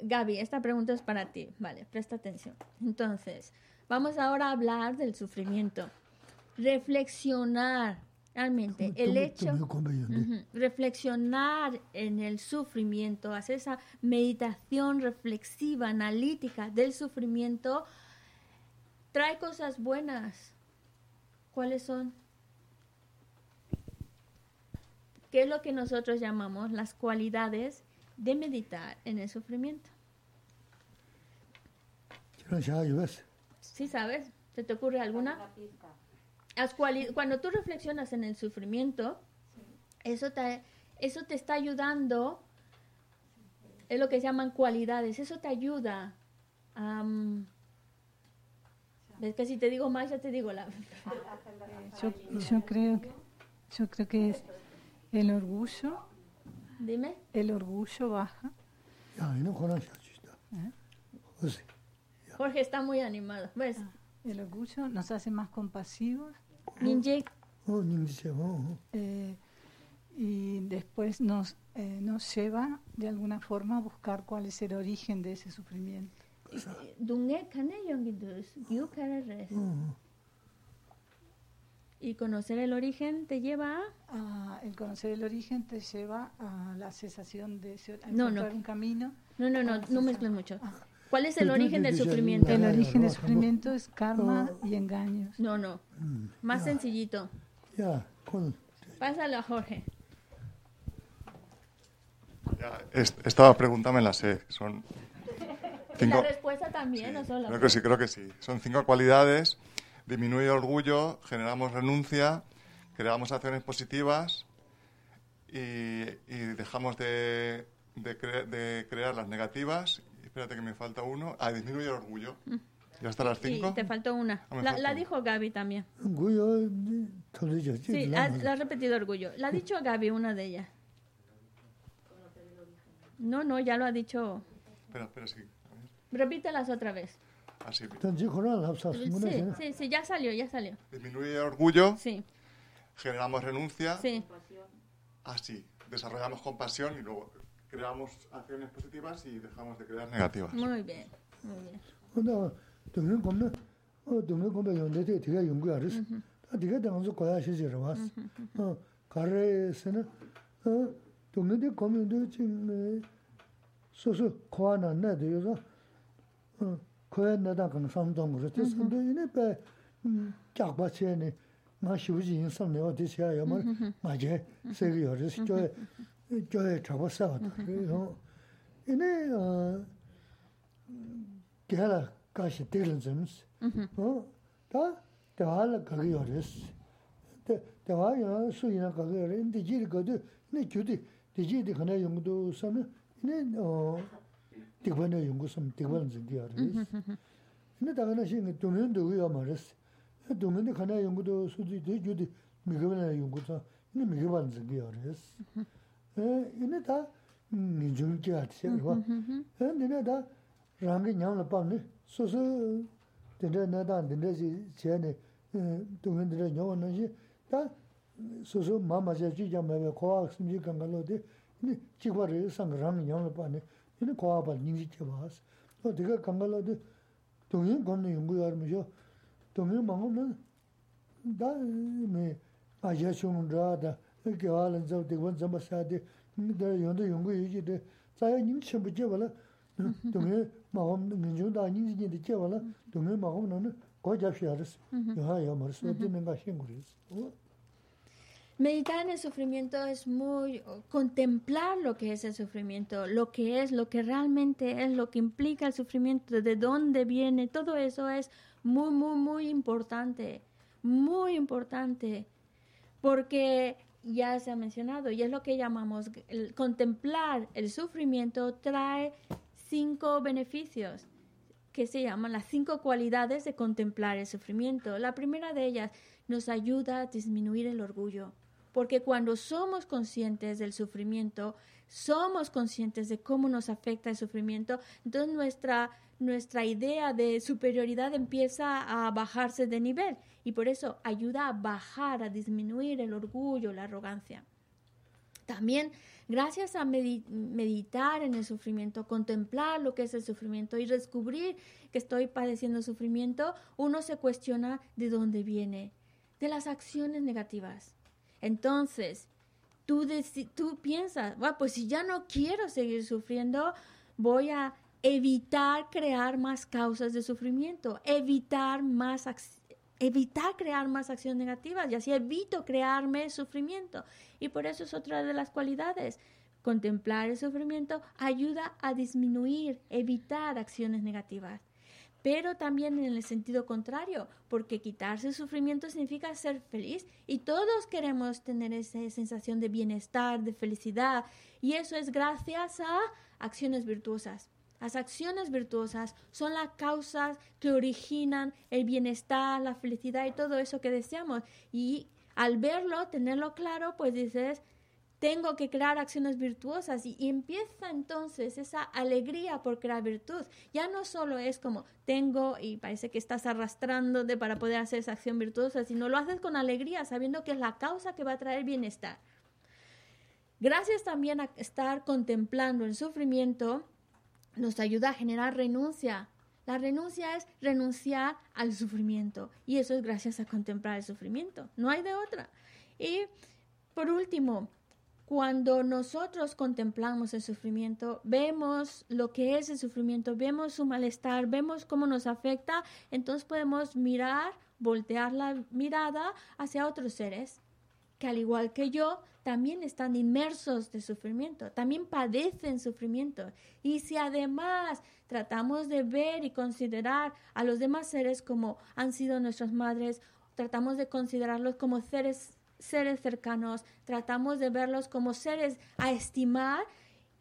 Gaby, esta pregunta es para ti. Vale, presta atención. Entonces, vamos ahora a hablar del sufrimiento. Reflexionar Realmente, el hecho, reflexionar en el sufrimiento, hacer esa meditación reflexiva, analítica del sufrimiento, trae cosas buenas. ¿Cuáles son? ¿Qué es lo que nosotros llamamos las cualidades de meditar en el sufrimiento? ¿Sí sabes? ¿Se te ocurre alguna? cuando tú reflexionas en el sufrimiento, eso, te, eso te está ayudando, es lo que se llaman cualidades, eso te ayuda a... Es que si te digo más, ya te digo la... *laughs* Yo, yo creo que yo creo que es el orgullo, Dime. El orgullo baja. ¿Eh? Jorge está muy animado. ¿Ves? Ah, el orgullo nos hace más compasivos. Eh, y después nos, eh, nos lleva de alguna forma a buscar cuál es el origen de ese sufrimiento. Y conocer el origen te lleva a... Ah, el conocer el origen te lleva a la cesación de... A no, no. un camino. No, no, no, no mezclas mucho. Ah. ¿Cuál es el origen del sufrimiento? El origen del sufrimiento es karma y engaños. No, no. Más sencillito. Pásalo a Jorge. Ya, esta pregunta me la sé. Son *laughs* cinco... ¿La respuesta también sí, o solo? Creo que sí, creo que sí. Son cinco cualidades disminuye el orgullo, generamos renuncia, creamos acciones positivas y, dejamos de, de, crear las negativas. Espérate que me falta uno. Ah, disminuye el orgullo. Mm. ¿Ya hasta las cinco? Sí, te faltó una. Ah, la, dijo Gaby también. Orgullo, yo, Sí, la, la ha repetido orgullo. La ha dicho Gaby, una de ellas. No, no, ya lo ha dicho. Espera, espera, sí. Repítelas otra vez. Así sí, sí, ya salió, ya salió. Disminuye el orgullo, sí. generamos renuncia, sí. así, desarrollamos compasión y luego creamos acciones positivas y dejamos de crear negativas. Muy bien, muy bien. Uh -huh. koe nada kan samdang mura, tis kanto ine pe mm, kyaqba che ne, nga shivuji yin samne wa tis ya yamar nga je segi yoris, kyoe, kyoe e, chakwa sawa dhari. Ine gyala kashi tiglin zimis, ta dewa e, la kagi yoris, dewa yana su yana kagi yoris, ine dijiri kadi, ine kyudi, dijiri di khana yungudu samne, ine 에 내다 그 상동 그랬어. 근데 이네 배 작바체네 마시우지 인상네 어디서야 뭐 맞게 세계 여기서 저 저에 잡았어. 그래서 이네 어 개라 가시 되는 점스. 어? 다 대화를 가게 요레스. 대 대화야 수이나 가게 요레. 근데 지리 거도 네 주디 디지디 하나 용도 선은 네 어. 디번에 용도 선 디번 진디 요레스. 근데 다가나 신 도면도 위야 말스. 도면도 하나 용도 수디 디주디 미거나 용도서 네 미거반 진디 요레스. 에 이네 다 민중기 같이 봐. 에 니네 다 rāngi ñāng lā pāng sōsō tīndrā nā tāng tīndrā sī chē nē tūngi tīndrā ñōwa nā shī tā sōsō mā mā chā chī chā mā bē kōwā sīm chī kāngā lō tī nī chī kwa rī sāng rāngi ñāng lā pāng nē nī kōwā pā nīng chī chē bā sī tō tī kā kāngā lō tī tūngi kōn nā yungu yā rī mī shō tūngi mā ngō nā tā mē mā chā chūng rā tā kī wā lā tsā tī kwa tsā mā sā tī tā yungu yungu yu chī tī tsā yā nīng chī mbū chē bā lā 동해 마음 민중도 아닌 이제 제발라 동해 마음 너는 고잡시 알았어. 야, 야, 말씀 듣는 거 신고리스. 어? Meditar en el sufrimiento es muy contemplar lo que es el sufrimiento, lo que es, lo que realmente es, lo que implica el sufrimiento, de dónde viene, todo eso es muy, muy, muy importante, muy importante, porque ya se ha mencionado y es lo que llamamos contemplar el sufrimiento trae cinco beneficios que se llaman las cinco cualidades de contemplar el sufrimiento. La primera de ellas nos ayuda a disminuir el orgullo, porque cuando somos conscientes del sufrimiento, somos conscientes de cómo nos afecta el sufrimiento, entonces nuestra, nuestra idea de superioridad empieza a bajarse de nivel y por eso ayuda a bajar, a disminuir el orgullo, la arrogancia. También gracias a medi meditar en el sufrimiento, contemplar lo que es el sufrimiento y descubrir que estoy padeciendo sufrimiento, uno se cuestiona de dónde viene, de las acciones negativas. Entonces, tú, piensas, pues si ya no quiero seguir sufriendo, voy a evitar crear más causas de sufrimiento, evitar más evitar crear más acciones negativas y así evito crearme sufrimiento. Y por eso es otra de las cualidades. Contemplar el sufrimiento ayuda a disminuir, evitar acciones negativas. Pero también en el sentido contrario, porque quitarse el sufrimiento significa ser feliz y todos queremos tener esa sensación de bienestar, de felicidad y eso es gracias a acciones virtuosas. Las acciones virtuosas son las causas que originan el bienestar, la felicidad y todo eso que deseamos. Y al verlo, tenerlo claro, pues dices, tengo que crear acciones virtuosas y, empieza entonces esa alegría por crear virtud. Ya no solo es como tengo y parece que estás arrastrándote para poder hacer esa acción virtuosa, sino lo haces con alegría, sabiendo que es la causa que va a traer bienestar. Gracias también a estar contemplando el sufrimiento, nos ayuda a generar renuncia. La renuncia es renunciar al sufrimiento y eso es gracias a contemplar el sufrimiento. No hay de otra. Y por último, cuando nosotros contemplamos el sufrimiento, vemos lo que es el sufrimiento, vemos su malestar, vemos cómo nos afecta, entonces podemos mirar, voltear la mirada hacia otros seres que al igual que yo también están inmersos de sufrimiento, también padecen sufrimiento. Y si además tratamos de ver y considerar a los demás seres como han sido nuestras madres, tratamos de considerarlos como seres, seres cercanos, tratamos de verlos como seres a estimar,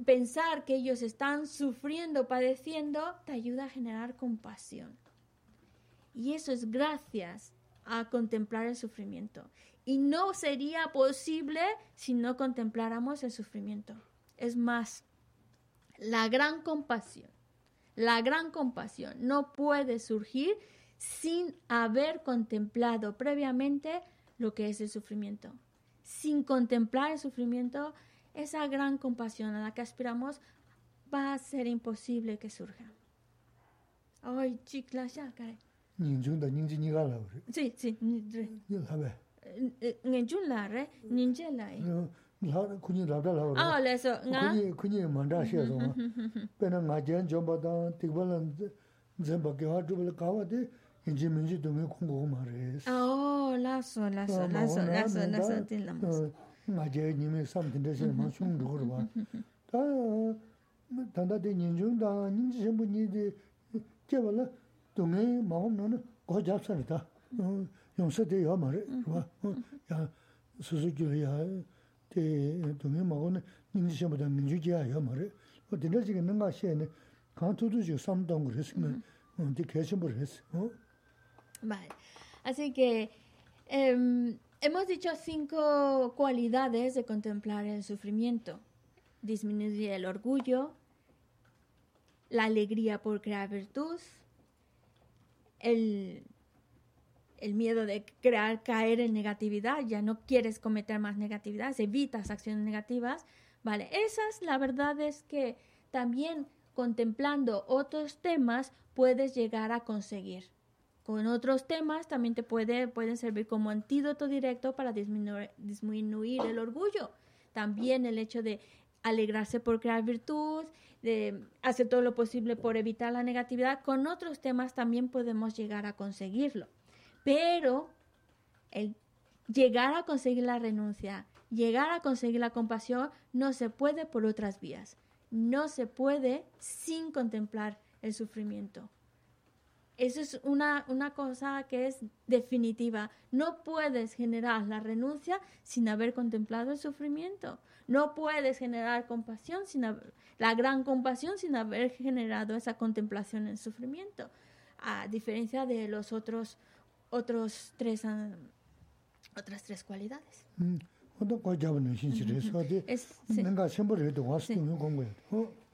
pensar que ellos están sufriendo, padeciendo, te ayuda a generar compasión. Y eso es gracias a contemplar el sufrimiento. Y no sería posible si no contempláramos el sufrimiento. Es más, la gran compasión, la gran compasión no puede surgir sin haber contemplado previamente lo que es el sufrimiento. Sin contemplar el sufrimiento, esa gran compasión a la que aspiramos va a ser imposible que surja. Ay, chicla, ya, caray. Sí, sí. la re ninje la yi la kunyi labda la ah le so nga kunyi kunyi manda she so ma pena nga jen jomba da tikba la zemba ge ha jubla ka wa de inji minji du me kong go ma re oh la so la so la so la so la so tin la mo nga je ni me sam tin de she ma chung du go ba ta ta da de ninjun da ninji shen bu ni de je ba la du me ma hom no no go ja sa ta 용서 돼요 말해 봐. 야 수수기로 야 대, 동해 먹으면 민지셔보다 민주지야요 말해. 어 들려지게 있는 것이네. 간투도 저 삼동 그랬으면 어디 계신 분 했어. 어? Vale. Así que eh, hemos dicho cinco cualidades de contemplar el sufrimiento. Disminuir el orgullo, la alegría por crear virtud, el el miedo de crear, caer en negatividad, ya no quieres cometer más negatividad, evitas acciones negativas, ¿vale? Esas, la verdad es que también contemplando otros temas puedes llegar a conseguir. Con otros temas también te puede, pueden servir como antídoto directo para disminuir, disminuir el orgullo. También el hecho de alegrarse por crear virtud, de hacer todo lo posible por evitar la negatividad, con otros temas también podemos llegar a conseguirlo. Pero el llegar a conseguir la renuncia, llegar a conseguir la compasión, no se puede por otras vías. No se puede sin contemplar el sufrimiento. Eso es una, una cosa que es definitiva. No puedes generar la renuncia sin haber contemplado el sufrimiento. No puedes generar compasión sin haber, la gran compasión sin haber generado esa contemplación en sufrimiento. A diferencia de los otros otros tres, uh, otras tres cualidades. Mm. Es, sí.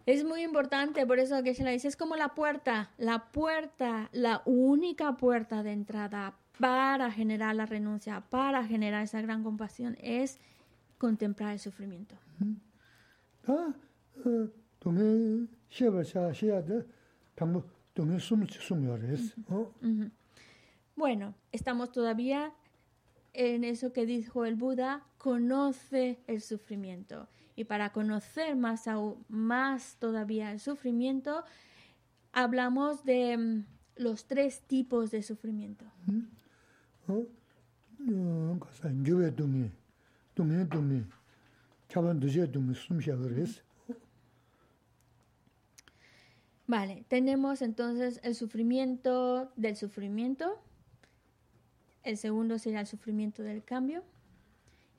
Es muy importante, por eso que se la dice, es como la puerta, la puerta, la única puerta de entrada para generar la renuncia, para generar esa gran compasión, es contemplar el sufrimiento. Ah, bueno, estamos todavía en eso que dijo el Buda, conoce el sufrimiento. Y para conocer más, aún, más todavía el sufrimiento, hablamos de um, los tres tipos de sufrimiento. Vale, tenemos entonces el sufrimiento del sufrimiento, el segundo sería el sufrimiento del cambio.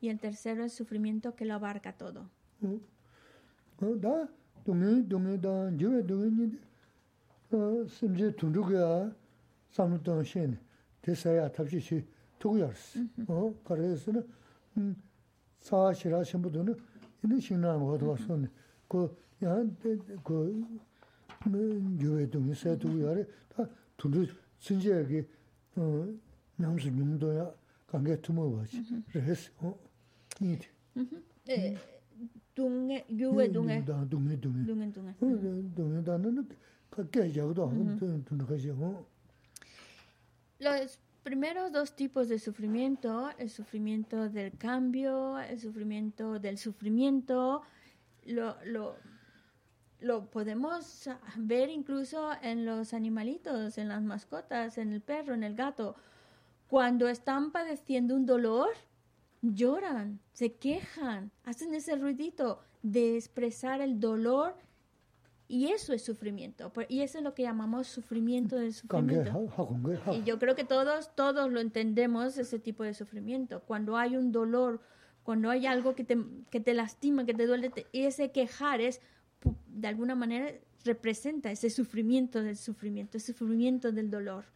Y el tercero el sufrimiento que lo abarca todo. 동네 동네다 저에 동네 어 심지 tundu가 삼도 신 대사야 탑지시 두고야스 어 그래서는 음 사실아 신부도는 이는 신나는 것도 왔었네 그야그 저에 동네 세 두고야래 다 tundu 신지하게 어 남수 용도야 관계 투모 봐지 그래서 어 이게 Eh, Dunge, Yue Dunge, 동네 동네 Dunge, Dunge. 동네다는 각게 자고도 안 tundu 가지고 Los primeros dos tipos de sufrimiento, el sufrimiento del cambio, el sufrimiento del sufrimiento, lo, lo, lo podemos ver incluso en los animalitos, en las mascotas, en el perro, en el gato. Cuando están padeciendo un dolor, lloran, se quejan, hacen ese ruidito de expresar el dolor y eso es sufrimiento. Y eso es lo que llamamos sufrimiento del sufrimiento. Y yo creo que todos, todos lo entendemos, ese tipo de sufrimiento. Cuando hay un dolor, cuando hay algo que te, que te lastima, que te duele, te, y ese quejar es, de alguna manera, representa ese sufrimiento del sufrimiento, el sufrimiento del dolor.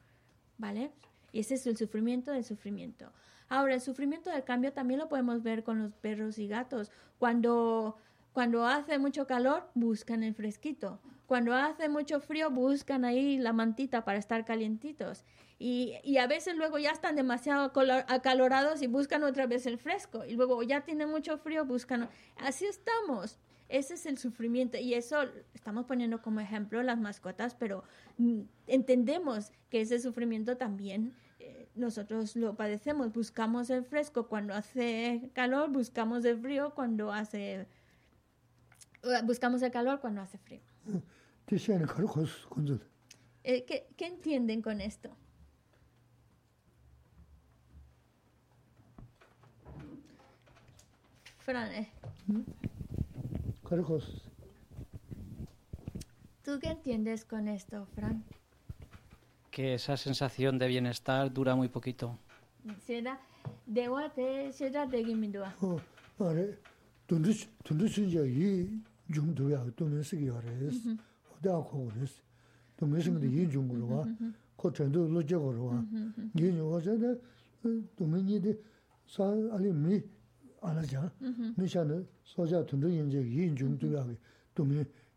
¿Vale? Y ese es el sufrimiento del sufrimiento. Ahora, el sufrimiento del cambio también lo podemos ver con los perros y gatos. Cuando, cuando hace mucho calor, buscan el fresquito. Cuando hace mucho frío, buscan ahí la mantita para estar calientitos. Y, y a veces luego ya están demasiado acalorados y buscan otra vez el fresco. Y luego ya tienen mucho frío, buscan... Así estamos. Ese es el sufrimiento. Y eso estamos poniendo como ejemplo las mascotas, pero mm, entendemos que ese sufrimiento también nosotros lo padecemos, buscamos el fresco cuando hace calor, buscamos el frío cuando hace eh, buscamos el calor cuando hace frío. ¿qué, eh, entienden con esto? Fran, eh. ¿tú qué entiendes con esto, Fran? que esa sensación de bienestar dura muy poquito.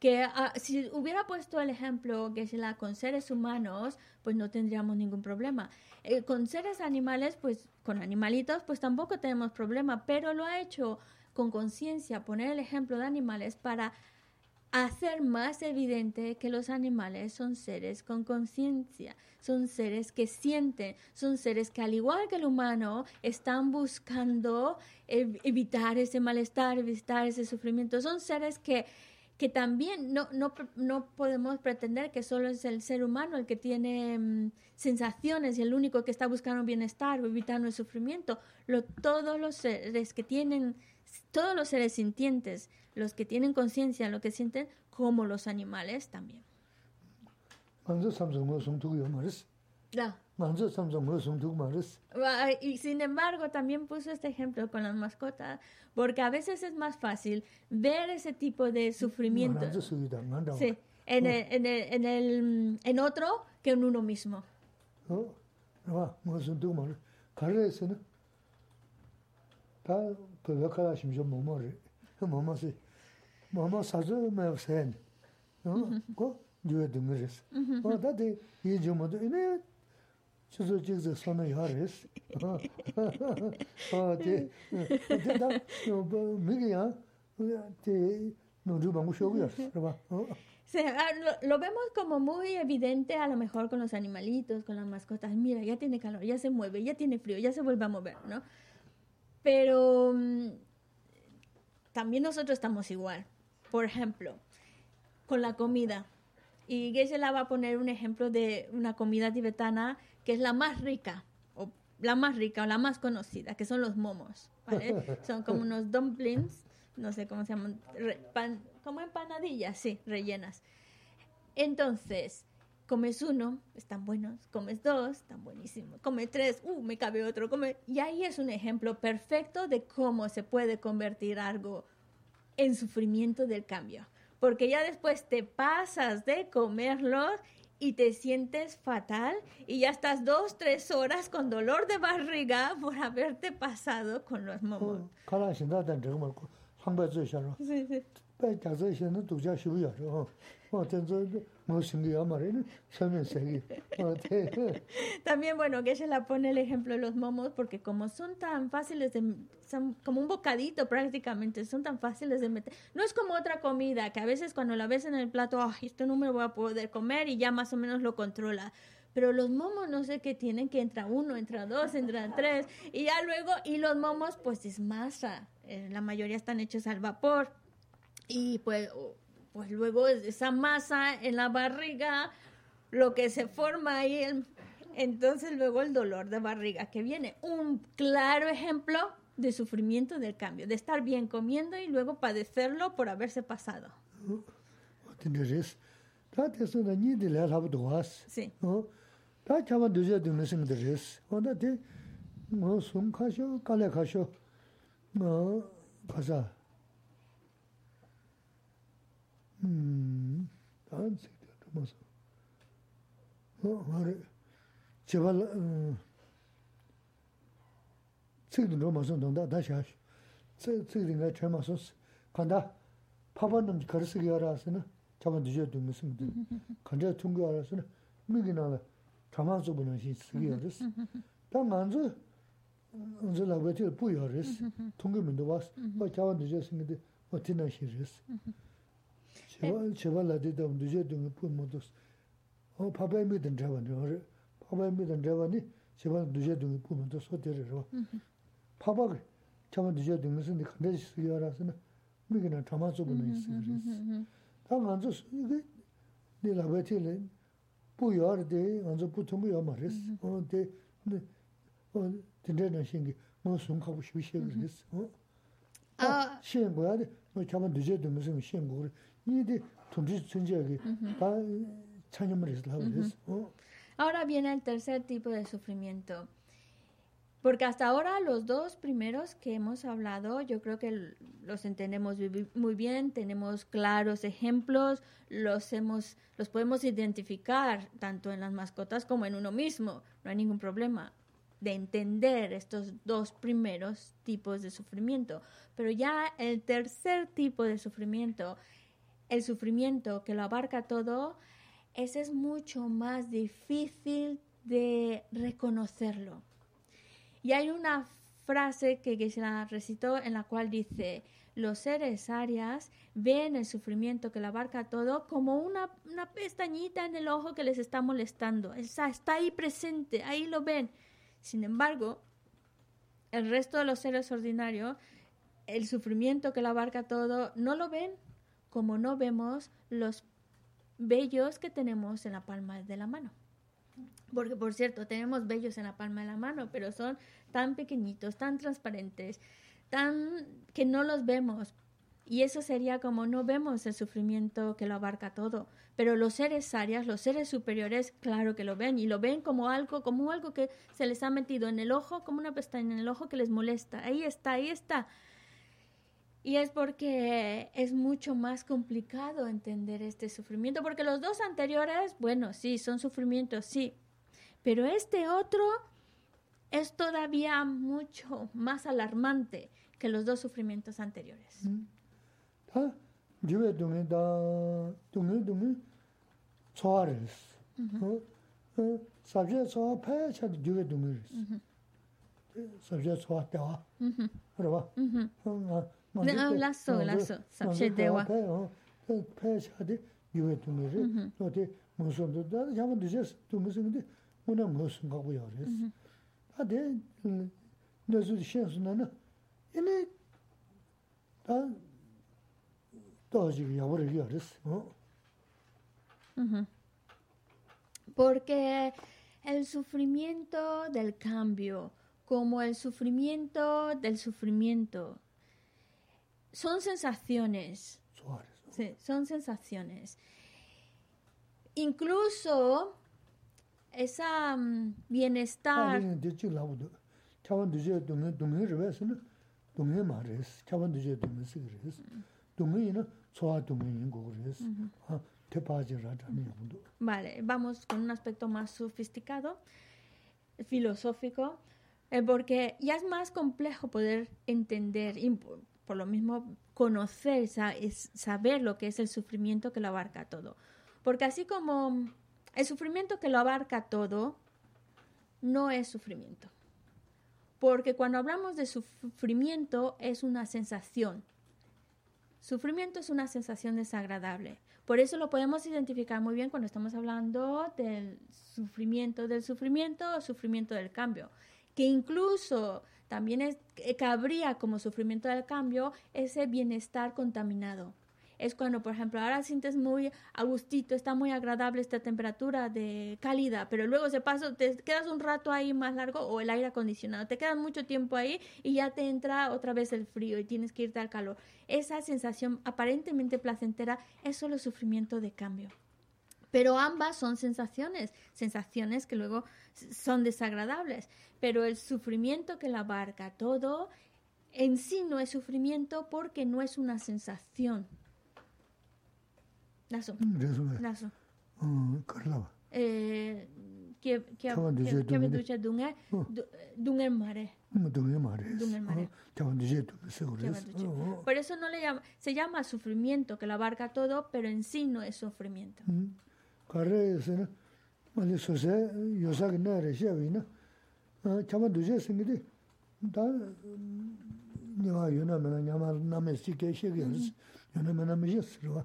que ah, si hubiera puesto el ejemplo que es la con seres humanos, pues no tendríamos ningún problema. Eh, con seres animales, pues con animalitos, pues tampoco tenemos problema, pero lo ha hecho con conciencia, poner el ejemplo de animales para hacer más evidente que los animales son seres con conciencia, son seres que sienten, son seres que al igual que el humano están buscando ev- evitar ese malestar, evitar ese sufrimiento, son seres que, que también no, no, no podemos pretender que solo es el ser humano el que tiene mm, sensaciones y el único que está buscando bienestar o evitando el sufrimiento. Lo, todos los seres que tienen, todos los seres sintientes, los que tienen conciencia, lo que sienten, como los animales también. 만 y sin embargo, también puso este ejemplo con las mascotas, porque a veces es más fácil ver ese tipo de sufrimiento. Sí, en, el, en, el, en, el, en, otro que en uno mismo. Uh -huh. *laughs* chuzo chikze sono yares. Te, te. Lo vemos como muy evidente a lo mejor con los animalitos, con las mascotas. Mira, ya tiene calor, ya se mueve, ya tiene frío, ya se vuelve a mover, ¿no? Pero mm, también nosotros estamos igual. Por ejemplo, con la comida. Y Geshe-la va a poner un ejemplo de una comida tibetana que es la más rica, o la más rica, o la más conocida, que son los momos. ¿vale? *laughs* son como unos dumplings, no sé cómo se llaman, re- pan- como empanadillas, sí, rellenas. Entonces, comes uno, están buenos, comes dos, están buenísimos, comes tres, uh, me cabe otro, come... Y ahí es un ejemplo perfecto de cómo se puede convertir algo en sufrimiento del cambio. Porque ya después te pasas de comerlos y te sientes fatal y ya estás dos, tres horas con dolor de barriga por haberte pasado con los momos. *laughs* También, bueno, que ella la pone el ejemplo de los momos, porque como son tan fáciles de. Son como un bocadito prácticamente, son tan fáciles de meter. No es como otra comida, que a veces cuando la ves en el plato, ay, esto no me voy a poder comer y ya más o menos lo controla pero los momos no sé qué tienen, que entra uno, entra dos, entra *laughs* tres, y ya luego, y los momos pues es masa, eh, la mayoría están hechos al vapor, y pues pues luego esa masa en la barriga, lo que se forma ahí, entonces luego el dolor de barriga que viene. Un claro ejemplo de sufrimiento del cambio, de estar bien comiendo y luego padecerlo por haberse pasado. Sí. Sí. 안 쓰게 맞아. 뭐 말에 제발 지금 너무 맞아 된다 다시 하시. 저 지금 내가 잘 맞았어. 간다. 파번은 걸으시기 알아서는 저번 뒤에 좀 무슨 간다 통과 알아서는 미기 나라 자만서 보는 시 쓰기 알았어. 다 만저 언제 라고 했지 보여 알았어. 통과면도 왔어. 뭐 자원 뒤에 쓰는데 어디나 싫었어. 제발 제발 라디다 뒤져 두면 부 모두 어 파바미든 자만 저 파바미든 자만이 제발 뒤져 두면 부 모두 소대로 파바가 자만 뒤져 두면 쓰는데 간자 쓰기 알아서는 미기나 자만 쏘고는 있어 그랬어 당 안저 이게 네 라베티를 부여하되 안저 부통을 말했어. 어, 데 네. 어, 된다는 신기 뭐 손하고 싶으시 그랬어. 어? 아. 시행 거야 돼. 뭐 자만 늦어도 무슨 시행 거를 니데 돈지 천지하게 다 찬양을 해서 하고 그랬어. 어? Ahora viene el tercer tipo de sufrimiento. Porque hasta ahora los dos primeros que hemos hablado, yo creo que l- los entendemos vi- muy bien, tenemos claros ejemplos, los hemos, los podemos identificar tanto en las mascotas como en uno mismo. No hay ningún problema de entender estos dos primeros tipos de sufrimiento. Pero ya el tercer tipo de sufrimiento, el sufrimiento que lo abarca todo, ese es mucho más difícil de reconocerlo. Y hay una frase que, que la recitó en la cual dice, los seres arias ven el sufrimiento que lo abarca todo como una, una pestañita en el ojo que les está molestando. Está, está ahí presente, ahí lo ven. Sin embargo, el resto de los seres ordinarios, el sufrimiento que lo abarca todo, no lo ven como no vemos los vellos que tenemos en la palma de la mano. Porque, por cierto, tenemos vellos en la palma de la mano, pero son tan pequeñitos, tan transparentes, tan que no los vemos. Y eso sería como no vemos el sufrimiento que lo abarca todo. Pero los seres arias, los seres superiores, claro que lo ven. Y lo ven como algo, como algo que se les ha metido en el ojo, como una pestaña en el ojo que les molesta. Ahí está, ahí está. Y es porque es mucho más complicado entender este sufrimiento, porque los dos anteriores, bueno, sí, son sufrimientos, sí, pero este otro es todavía mucho más alarmante que los dos sufrimientos anteriores. Mm. Uh -huh. 어? 어, 사제 소아 패차 주에 동에. 사제 소아 때와. 그러봐. 어, 네, 아, 라쏘, 라쏘. 사제 때와. 어, 패차데 주에 동에. 어디 무슨도 다 잡은 뒤에 동에서인데 뭐나 무슨 가고 요래스. 아데 너도 시험스나나. 이네 다 도저히 야버리 요래스. 어? Ujú. Porque el sufrimiento del cambio, como el sufrimiento del sufrimiento, son sensaciones. Suárez, son sensaciones. Incluso esa bienestar. Vale, vamos con un aspecto más sofisticado, filosófico, eh, porque ya es más complejo poder entender, por, lo mismo conocer, saber lo que es el sufrimiento que lo abarca todo. Porque así como el sufrimiento que lo abarca todo, no es sufrimiento. Porque cuando hablamos de sufrimiento es una sensación. Sufrimiento es una sensación desagradable. Por eso lo podemos identificar muy bien cuando estamos hablando del sufrimiento del sufrimiento o sufrimiento del cambio. Que incluso también es, que cabría como sufrimiento del cambio ese bienestar contaminado. Es cuando, por ejemplo, ahora sientes muy a gustito, está muy agradable esta temperatura de cálida, pero luego se pasa, te quedas un rato ahí más largo o el aire acondicionado, te quedas mucho tiempo ahí y ya te entra otra vez el frío y tienes que irte al calor. Esa sensación aparentemente placentera es solo sufrimiento de cambio. Pero ambas son sensaciones, sensaciones que luego son desagradables. Pero el sufrimiento que la abarca todo en sí no es sufrimiento porque no es una sensación. Lazo. Lazo. Eh, eh por eso no le llama se llama sufrimiento que abarca todo pero en sí no es sufrimiento. kare sena mali sose yosak na reshiya wina ah, chama duje singidi da nyama yuna mena nyama name sike shige yus yuna mena mije sirwa.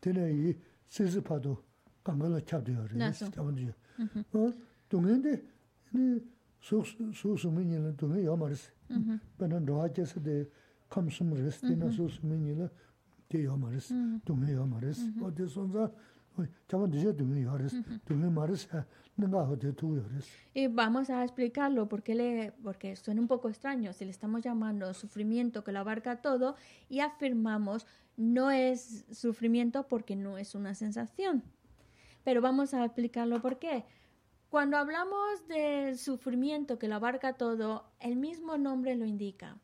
Tena yi sisi padu kangala chabdi yore chama duje mhm. ah, dungen de su sumi nila dungen yama resi. Mhm. Pena roha chesa de kam sum resi tena mhm. su sumi nila de yama resi dungen yama resi. O de sonza Y vamos a explicarlo porque, le, porque suena un poco extraño si le estamos llamando sufrimiento que lo abarca todo y afirmamos no es sufrimiento porque no es una sensación. Pero vamos a explicarlo por qué. Cuando hablamos del sufrimiento que lo abarca todo, el mismo nombre lo indica.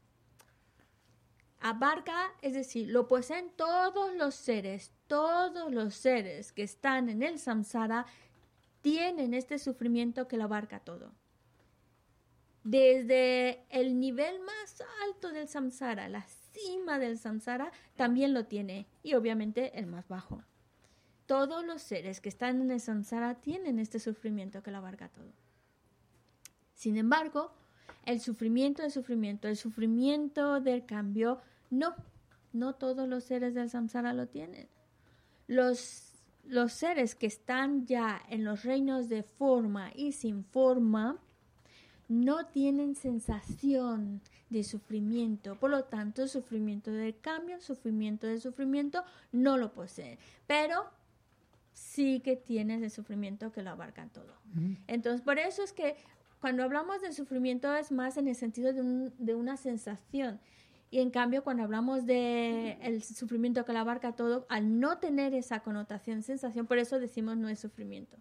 Abarca, es decir, lo poseen todos los seres, todos los seres que están en el samsara tienen este sufrimiento que lo abarca todo. Desde el nivel más alto del samsara, la cima del samsara, también lo tiene. Y obviamente el más bajo. Todos los seres que están en el samsara tienen este sufrimiento que lo abarca todo. Sin embargo, el sufrimiento del sufrimiento, el sufrimiento del cambio, no, no todos los seres del samsara lo tienen. Los, los seres que están ya en los reinos de forma y sin forma no tienen sensación de sufrimiento. Por lo tanto, sufrimiento del cambio, sufrimiento del sufrimiento, no lo poseen. Pero sí que tienes el sufrimiento que lo abarca todo. Entonces, por eso es que cuando hablamos del sufrimiento es más en el sentido de, un- de una sensación. Y en cambio, cuando hablamos de el sufrimiento que lo abarca todo, al no tener esa connotación, sensación, por eso decimos no es sufrimiento.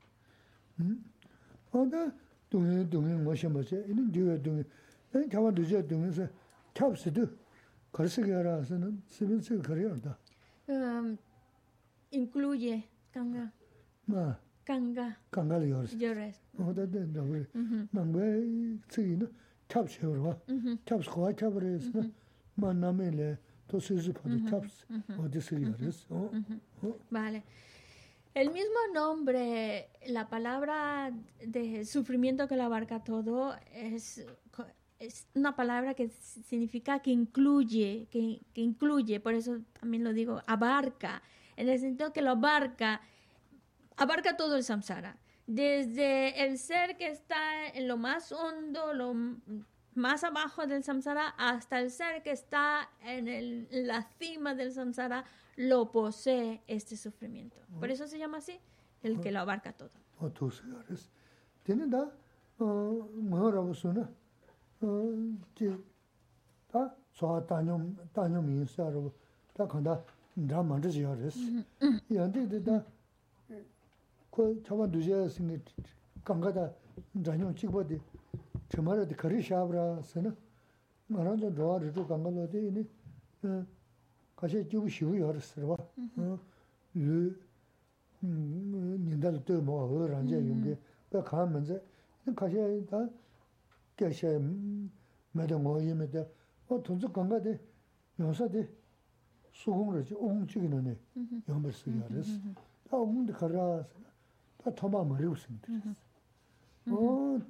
Um, incluye kanga. Ah. Kanga. Kanga llores. El mismo nombre, la palabra de sufrimiento que lo abarca todo, es, es una palabra que significa que incluye, que, que incluye, por eso también lo digo, abarca, en el sentido que lo abarca, abarca todo el samsara. Desde el ser que está en lo más hondo, lo, más abajo del samsara, hasta el ser que está en, el- en la cima del samsara, lo posee este sufrimiento. Por eso se llama así. el que lo abarca todo. chimara di kari shaabra sana, maranja dhawa ritu kangalo di ini kashi jibu shivu yara sarwa, yu nindal tu mawa hu ranja yungi, pa kaa manza, kashi da kashi mada ngoyi mada, o tunzu kanga di yonsa di sukung rachi, ong chigi nani yombar su yara ta ong di kara sana, ta thoma mariu singi mm-hmm.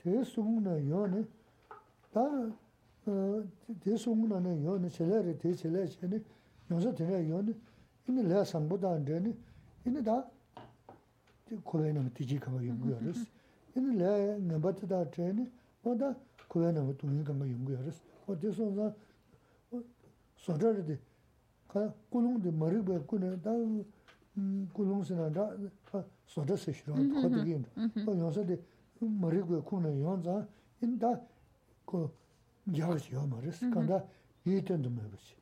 tē sūng nā yō nē, tā tē sūng nā nē yō nē, chēlē rē tē chēlē chē nē, yōnsā tē rē yō nē, inī lē sāmbū tā rē nē, inī tā kuwē nā mā tījī kāma yōngu yō rēs, inī lē ngāmbā tā tā rē nē, wā tā kuwē nā mā tūngi kāma yōngu yō rēs, wā tē sōng sā, sō rā rē tē, kā kūlōng tē mā rī bē kū nē, tā kūlōng sī nā rā, sō rā sē shirō, mm-hmm, kō tē kī mm-hmm, mm-hmm. yō kuna, da kulung sina da sondara se shiro, kodi gino. O yonsa de maribaya kuna yonza, ini da ko yagachi yo maris, kanda yiten du mebachi.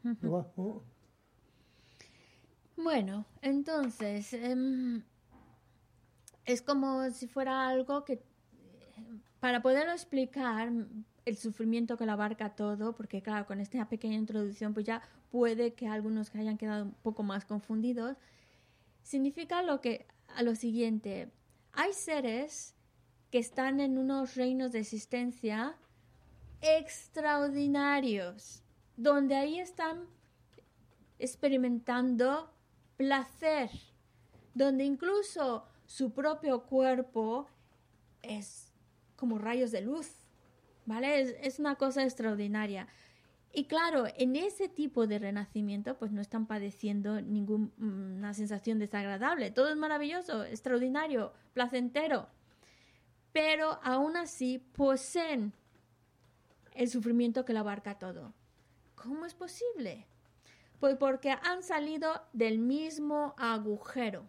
Bueno, entonces, em, es como si fuera algo que, para poderlo explicar, el sufrimiento que lo abarca todo, porque claro, con esta pequeña introducción, pues ya puede que algunos hayan quedado un poco más confundidos, significa lo que, a lo siguiente, hay seres que están en unos reinos de existencia extraordinarios, donde ahí están experimentando placer, donde incluso su propio cuerpo es como rayos de luz, ¿vale? Es, una cosa extraordinaria. Y claro, en ese tipo de renacimiento, pues no están padeciendo ninguna sensación desagradable. Todo es maravilloso, extraordinario, placentero. Pero aún así poseen el sufrimiento que lo abarca todo. ¿Cómo es posible? Pues porque han salido del mismo agujero.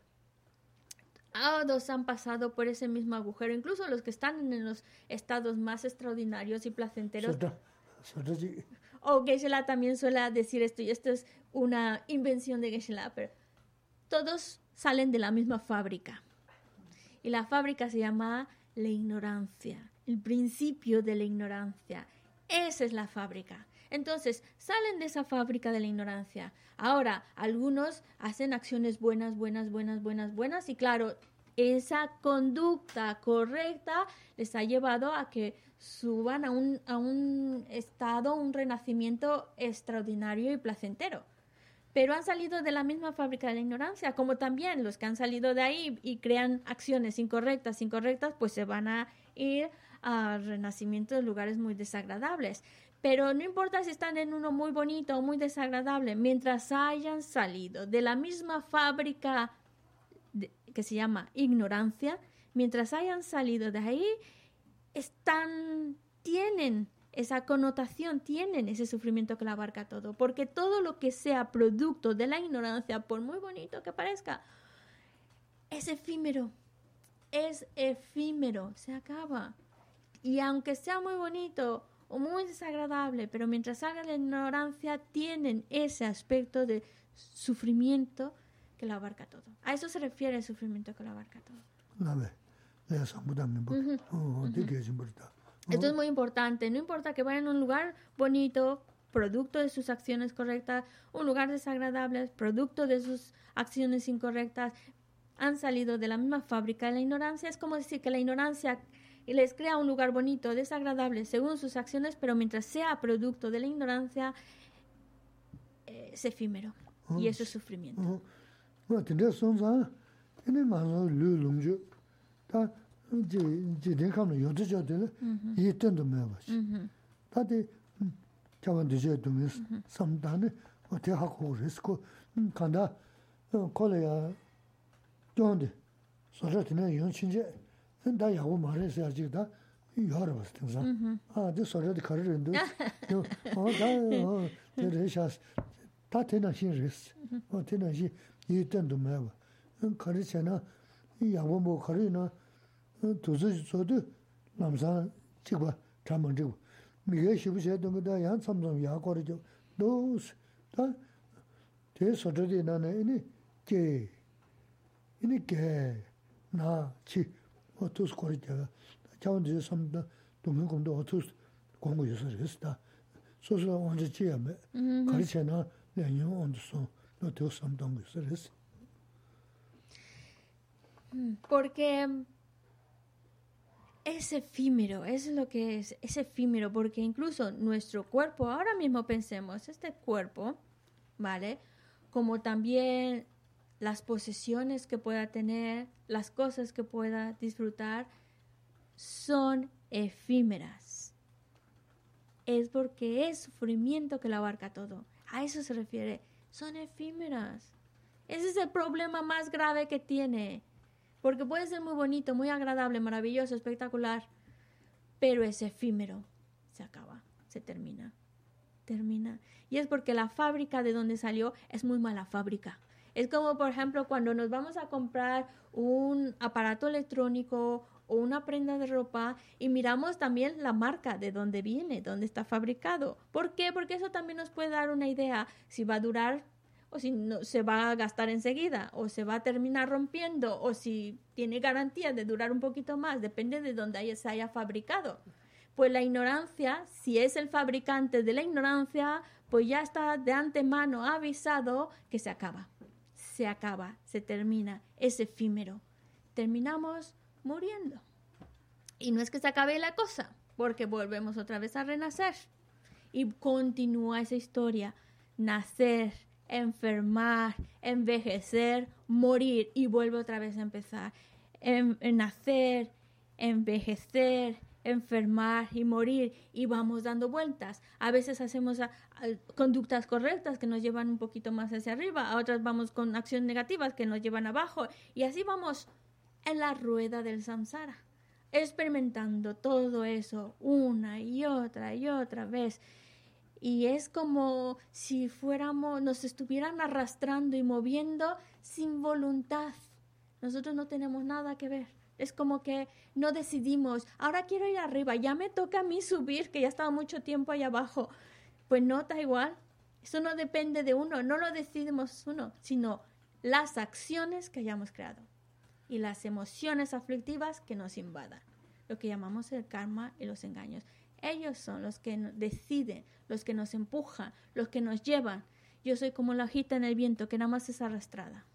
Todos han pasado por ese mismo agujero, incluso los que están en los estados más extraordinarios y placenteros. O Geshe-la también suele decir esto, y esto es una invención de Geshe-la, pero todos salen de la misma fábrica. Y la fábrica se llama la ignorancia, el principio de la ignorancia. Esa es la fábrica. Entonces, salen de esa fábrica de la ignorancia. Ahora, algunos hacen acciones buenas, buenas, buenas, buenas, buenas, y claro, esa conducta correcta les ha llevado a que suban a un, a un estado, un renacimiento extraordinario y placentero. Pero han salido de la misma fábrica de la ignorancia, como también los que han salido de ahí y crean acciones incorrectas, incorrectas, pues se van a ir a renacimiento de lugares muy desagradables. Pero no importa si están en uno muy bonito o muy desagradable, mientras hayan salido de la misma fábrica que se llama ignorancia, mientras hayan salido de ahí, están, tienen esa connotación, tienen ese sufrimiento que la abarca todo, porque todo lo que sea producto de la ignorancia, por muy bonito que parezca, es efímero, es efímero, se acaba. Y aunque sea muy bonito, o muy desagradable, pero mientras salga la ignorancia tienen ese aspecto de sufrimiento que lo abarca todo. A eso se refiere el sufrimiento que lo abarca todo. Esto es muy importante. No importa que vayan a un lugar bonito, producto de sus acciones correctas, un lugar desagradable, producto de sus acciones incorrectas, han salido de la misma fábrica de la ignorancia. Es como decir que la ignorancia les crea un lugar bonito, desagradable según sus acciones, pero mientras sea producto de la ignorancia, eh, es efímero. Y eso es sufrimiento. 다 야고 말해서 아직 다 여러 번 등산. 아, 저 소리도 가르는데. 어, 다 어, 저래서 다 되나 신리스. 어, 되나 시 이때도 매워. 응, 가르쳐나 이 양보 가리나 도저 저도 남산 찍어 잠만 찍어 미게 싶으셔 된 거다 양 삼삼 야거리죠 너다 대서들이 나네 이니 게 이니 게나치 어떻게 거리자 자원지 삼다 동행공도 어떻게 공부 했다 소소 언제 지야매 가르쳐나 내년 언제서 너 되어 삼던 거 했어 Porque es efímero, es lo que es, es efímero, porque incluso nuestro cuerpo, ahora mismo pensemos, este cuerpo, ¿vale? Como también las posesiones que pueda tener, las cosas que pueda disfrutar, son efímeras. Es porque es sufrimiento que lo abarca todo. A eso se refiere. Son efímeras. Ese es el problema más grave que tiene. Porque puede ser muy bonito, muy agradable, maravilloso, espectacular, pero es efímero. Se acaba, se termina, termina. Y es porque la fábrica de donde salió es muy mala fábrica. Es como, por ejemplo, cuando nos vamos a comprar un aparato electrónico o una prenda de ropa y miramos también la marca de dónde viene, dónde está fabricado. ¿Por qué? Porque eso también nos puede dar una idea si va a durar o si no, se va a gastar enseguida, o se va a terminar rompiendo, o si tiene garantía de durar un poquito más, depende de dónde se haya fabricado. Pues la ignorancia, si es el fabricante de la ignorancia, pues ya está de antemano avisado que se acaba. Se acaba, se termina, es efímero. Terminamos muriendo. Y no es que se acabe la cosa, porque volvemos otra vez a renacer. Y continúa esa historia, nacer, enfermar, envejecer, morir y vuelve otra vez a empezar. En, nacer, envejecer, enfermar y morir y vamos dando vueltas. A veces hacemos conductas correctas que nos llevan un poquito más hacia arriba, a otras vamos con acciones negativas que nos llevan abajo y así vamos en la rueda del samsara, experimentando todo eso una y otra y otra vez y es como si fuéramos, nos estuvieran arrastrando y moviendo sin voluntad. Nosotros no tenemos nada que ver. Es como que no decidimos, ahora quiero ir arriba, ya me toca a mí subir, que ya estaba mucho tiempo ahí abajo. Pues no, da igual. Eso no depende de uno, no lo decidimos uno, sino las acciones que hayamos creado y las emociones aflictivas que nos invadan, lo que llamamos el karma y los engaños. Ellos son los que deciden, los que nos empujan, los que nos llevan. Yo soy como la hojita en el viento que nada más es arrastrada.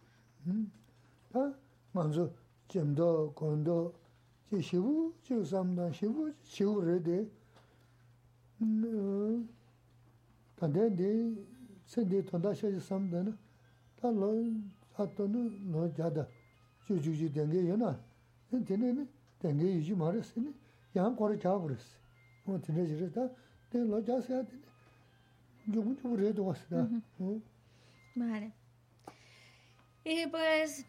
Vale. Y pues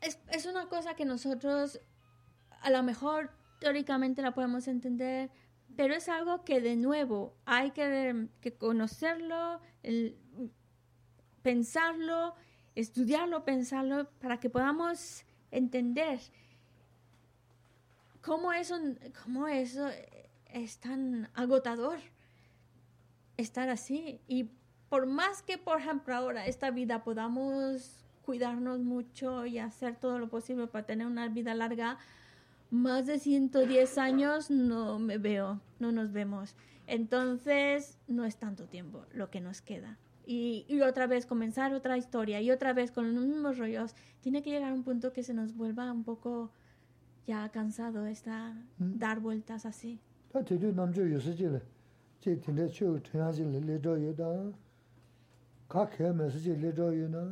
es, es una cosa que nosotros a lo mejor teóricamente la podemos entender, pero es algo que de nuevo hay que, que conocerlo, el, pensarlo, estudiarlo, pensarlo, para que podamos entender cómo eso, cómo eso es tan agotador estar así. Y por más que, por ejemplo, ahora esta vida podamos cuidarnos mucho y hacer todo lo posible para tener una vida larga, más de 110 años no me veo, no nos vemos. Entonces, no es tanto tiempo lo que nos queda. Y, y, otra vez comenzar otra historia y otra vez con los mismos rollos. Tiene que llegar a un punto que se nos vuelva un poco ya cansado esta dar vueltas así. tā tē tū nam chū yusī chī lē, chī tīndē chū tēnā chī lē lē chō yu dā, kā kē mē sī chī lē chō yu na,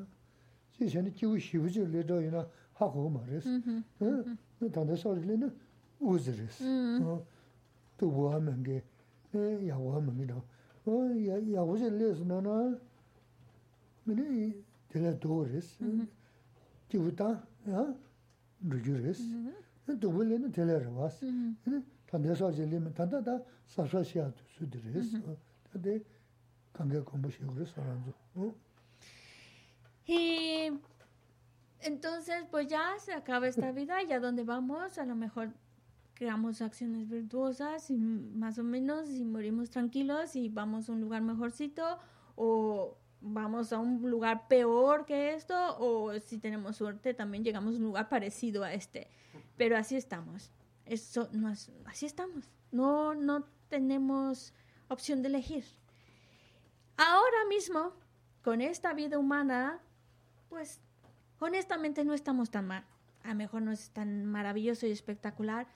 chī shēni jī wū shī wū chī lē chō yu na, hā kō mā rē sī, tā tē sō rī lē na, wū zī rē sī, tū wū hā mē ngē, yā wū hā mē ngē dā, yā wū chī lē sī na na, mē nē tē lē tō rē sī, jī wū tā, rū jū rē sī, tū wū lē na tē lē rā wā sī, tanda sāsi līmi, tanda tā sāsā shiā tu sūdi rīs, tanda kāngyā kumbhu shiā kuri sārānzu. Y Entonces, pues ya se acaba esta *laughs* vida y a dónde vamos, a lo mejor creamos acciones virtuosas y más o menos y morimos tranquilos y vamos a un lugar mejorcito o vamos a un lugar peor que esto o si tenemos suerte también llegamos a un lugar parecido a este. Pero así estamos. Eso no es, así estamos. No no tenemos opción de elegir. Ahora mismo con esta vida humana pues honestamente no estamos tan mal. A lo mejor no es tan maravilloso y espectacular,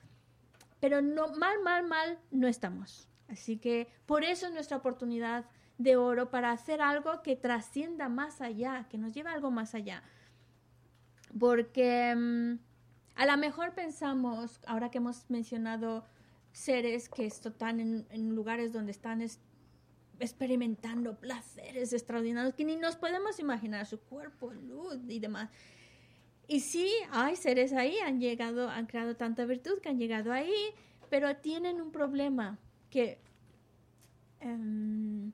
pero no mal, mal, mal no estamos. Así que por eso es nuestra oportunidad de oro para hacer algo que trascienda más allá, que nos lleve algo más allá. Porque mm, a lo mejor pensamos, ahora que hemos mencionado seres que están en, lugares donde están es- experimentando placeres extraordinarios que ni nos podemos imaginar, su cuerpo, luz y demás. Y sí, hay seres ahí, han llegado, han creado tanta virtud que han llegado ahí, pero tienen un problema que em,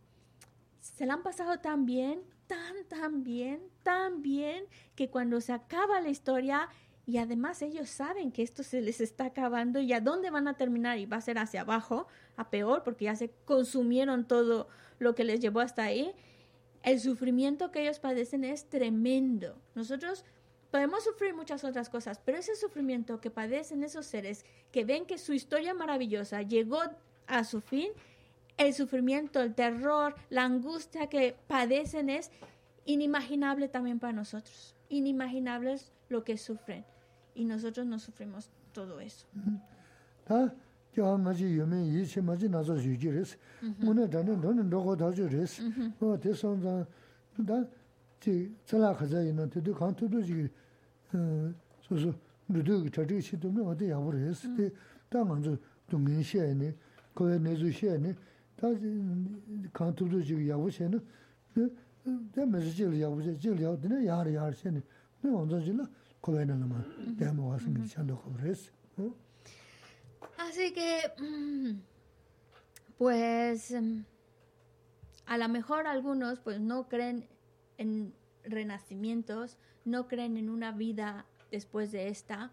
se la han pasado tan bien, tan, tan bien, tan bien, que cuando se acaba la historia, y además ellos saben que esto se les está acabando y a dónde van a terminar, y va a ser hacia abajo, a peor, porque ya se consumieron todo lo que les llevó hasta ahí, el sufrimiento que ellos padecen es tremendo. Nosotros podemos sufrir muchas otras cosas, pero ese sufrimiento que padecen esos seres que ven que su historia maravillosa llegó a su fin, el sufrimiento, el terror, la angustia que padecen es inimaginable también para nosotros. Inimaginable es lo que sufren. y nosotros no sufrimos todo eso. Ta kya maji yume yi chi maji nazo yuji res. Mune dhani dhani dhogo dhazo res. Kwa te sanza, da chi tsala khaza ina te du khaan tudu ji susu nudu ki chadi chi dumne wade yabu res. Te ta nganzo dungin xie ni, kowe nezu xie ni, ta khaan tudu ji yabu xie ni, te mezi jil yabu xie, jil yabu dine yari yari xie ni. Ne wanzan jila, Así que, mm, pues, a lo mejor algunos pues no creen en renacimientos, no creen en una vida después de esta,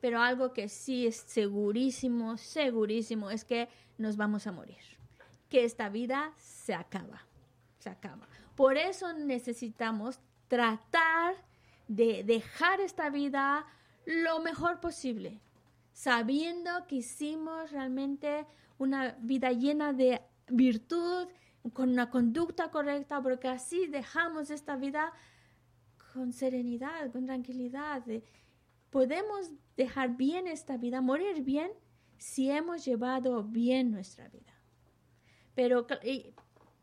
pero algo que sí es segurísimo, segurísimo, es que nos vamos a morir, que esta vida se acaba, se acaba. Por eso necesitamos tratar de dejar esta vida lo mejor posible, sabiendo que hicimos realmente una vida llena de virtud, con una conducta correcta, porque así dejamos esta vida con serenidad, con tranquilidad. de- Podemos dejar bien esta vida, morir bien, si hemos llevado bien nuestra vida. Pero y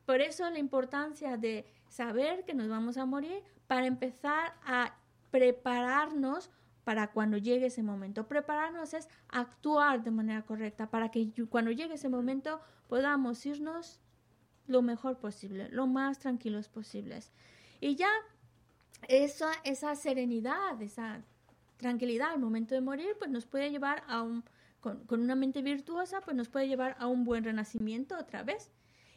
por eso la importancia de saber que nos vamos a morir para empezar a prepararnos para cuando llegue ese momento. Prepararnos es actuar de manera correcta para que cuando llegue ese momento podamos irnos lo mejor posible, lo más tranquilos posibles. Y ya esa, esa serenidad, esa tranquilidad al momento de morir, pues nos puede llevar a un, con, con una mente virtuosa, pues nos puede llevar a un buen renacimiento otra vez.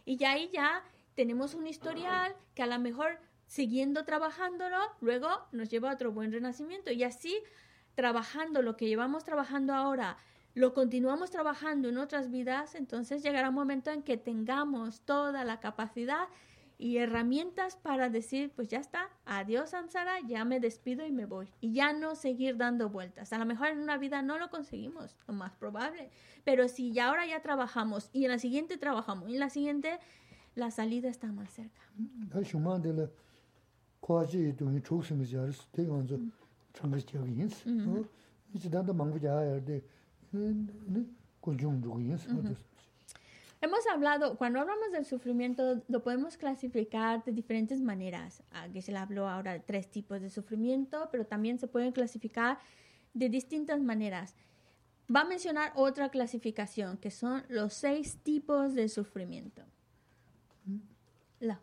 Y ya ahí ya tenemos un historial que a lo mejor siguiendo trabajándolo, luego nos lleva a otro buen renacimiento. Y así, trabajando lo que llevamos trabajando ahora, lo continuamos trabajando en otras vidas, entonces llegará un momento en que tengamos toda la capacidad y herramientas para decir, pues ya está, adiós Samsara, ya me despido y me voy. Y ya no seguir dando vueltas. A lo mejor en una vida no lo conseguimos, lo más probable. Pero si ya ahora ya trabajamos y en la siguiente trabajamos y en la siguiente, la salida está más cerca. 다 shumandela kwaji dungi chuksingi jaris, te ganzo changas chagi yins. Ichi danda mangbu jaya de, kunjung chugu yins. Hemos hablado, cuando hablamos del sufrimiento, lo podemos clasificar de diferentes maneras. Aquí se le habló ahora de tres tipos de sufrimiento, pero también se pueden clasificar de distintas maneras. Va a mencionar otra clasificación, que son los seis tipos de sufrimiento. La.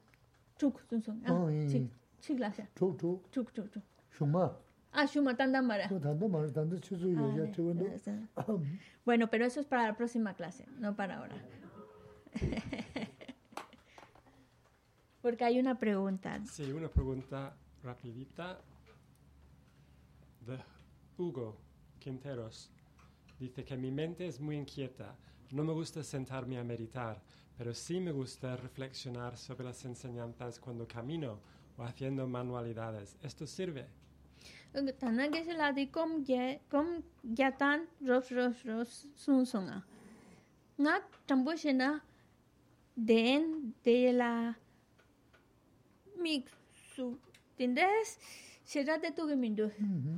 Chuk, sun, sun. Ah, Oh, sí, sí, gracias. Chuk chuk, Chuk, chuk, chuk. shuma, Ah, Shuma Tandamara. 또 danda mara, danda chizu Ah, yoya de- de- Bueno, pero eso es para la próxima clase, no para ahora. *laughs* Porque hay una pregunta. Sí, una pregunta rapidita. de Hugo Quinteros. Dice que mi mente es muy inquieta. No me gusta sentarme a meditar, pero sí me gusta reflexionar sobre las enseñanzas cuando camino o haciendo manualidades. ¿Esto sirve? den de la mi su tindes será de tu que mi do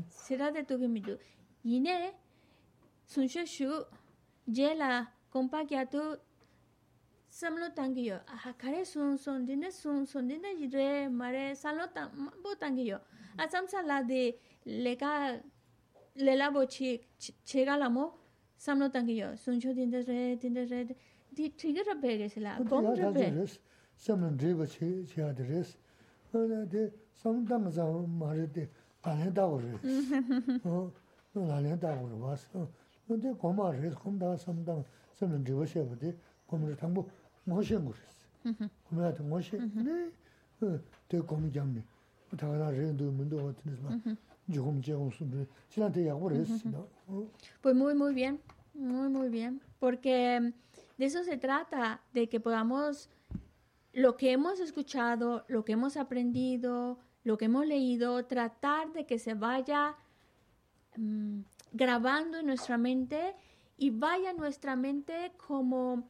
será de tu que mi do yine sun shu je la kya tu samlo tangiyo aha kare sun sun dine sun sun dine jire mare samlo tang bo tangiyo asam sala de leka lela bo chi chega lamo samlo tangiyo suncho dinde re dinde re di trigger rabe ge sila bom rabe samlo dre bo chi chi adres de sam dam za mare de ane da go re. *laughs* O ane da go re was de goma re gom da sam dam samlo dre bo she bo de gom re tang bo. Res no Pues muy, muy bien, muy, muy bien, porque de eso se trata, de que podamos, lo que hemos escuchado, lo que hemos aprendido, lo que hemos leído, tratar de que se vaya mm, grabando en nuestra mente y vaya nuestra mente como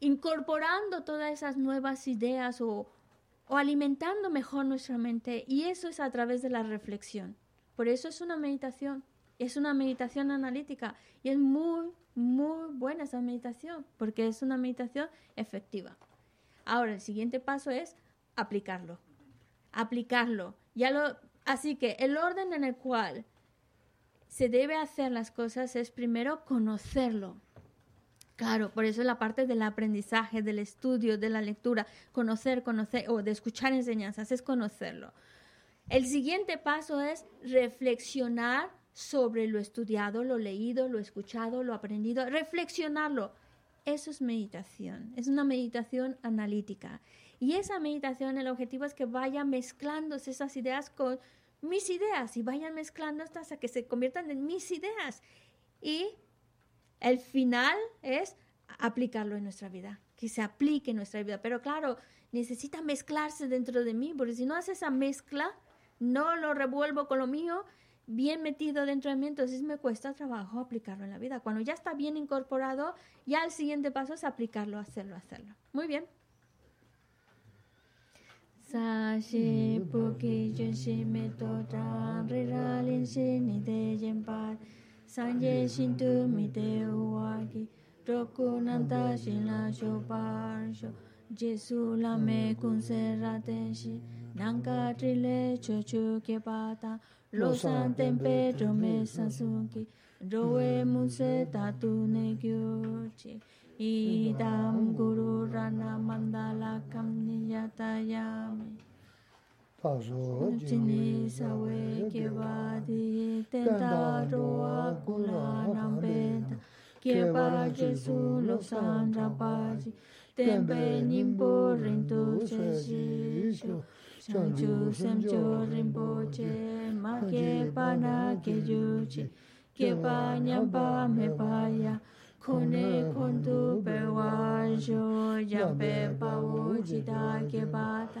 incorporando todas esas nuevas ideas o, o alimentando mejor nuestra mente. Y eso es a través de la reflexión. Por eso es una meditación. Es una meditación analítica y es muy, muy buena esa meditación porque es una meditación efectiva. Ahora, el siguiente paso es aplicarlo. Aplicarlo. Ya lo, así que el orden en el cual se debe hacer las cosas es primero conocerlo. Claro, por eso la parte del aprendizaje, del estudio, de la lectura, conocer, conocer, o de escuchar enseñanzas, es conocerlo. El siguiente paso es reflexionar sobre lo estudiado, lo leído, lo escuchado, lo aprendido, reflexionarlo. Eso es meditación, es una meditación analítica. Y esa meditación, el objetivo es que vaya mezclándose esas ideas con mis ideas y vayan mezclando hasta que se conviertan en mis ideas. Y el final es aplicarlo en nuestra vida, que se aplique en nuestra vida. Pero claro, necesita mezclarse dentro de mí, porque si no hace esa mezcla, no lo revuelvo con lo mío, bien metido dentro de mí, entonces me cuesta trabajo aplicarlo en la vida. Cuando ya está bien incorporado, ya el siguiente paso es aplicarlo, hacerlo, hacerlo. Muy bien. Sashi puki junshi me to tran re ra lin shi ni de yen pa sanje shin tu mi de wa ki roku nanta shin la sho par sho jesu la me kun se ra ten shi nanga trile cho chu ke pa ta lo san tempe do me sasuki roe mu se ta tu ne gyu chi idam guru rana mandala kam niyatayami 파조 지니 사웨 게바디 텐다로아 군라남베 게바 제수 로산자바지 템베 님보 린도 제시쇼 정주 샘조 림보제 마게 바나 게주지 게바 냠바 메바야 코네 콘두 베와조 야베 바오지다 게바다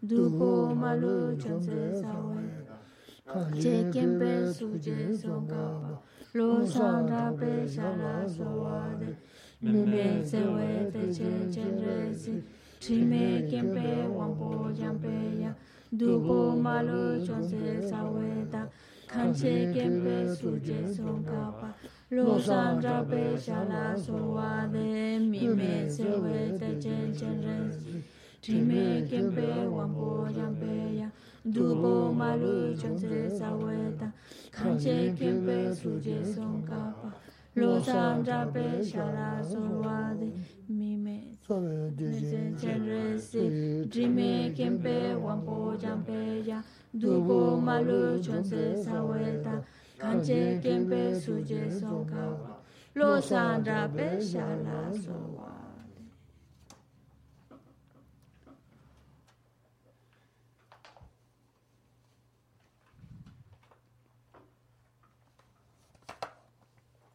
duho malu chonze sawe che kempe suje songkapa lo sangda pe shala sowade mime sewe te che chenresi trime kempe wampo jampe ya duho malu chonze sawe da kanche kempe suje songkapa lo sangda pe shala sowade mime sewe te che chenresi Trime kempe wampo jampe ya dupo malu chonse saweta, kanche kempe suje son kapa, lo sandra pe shala sorwade, mime Nese chenresi, drime kempe wampo jampe ya, dupo malu chonse saweta, kanche kempe suje son kapa, lo sandra pe shala sorwade.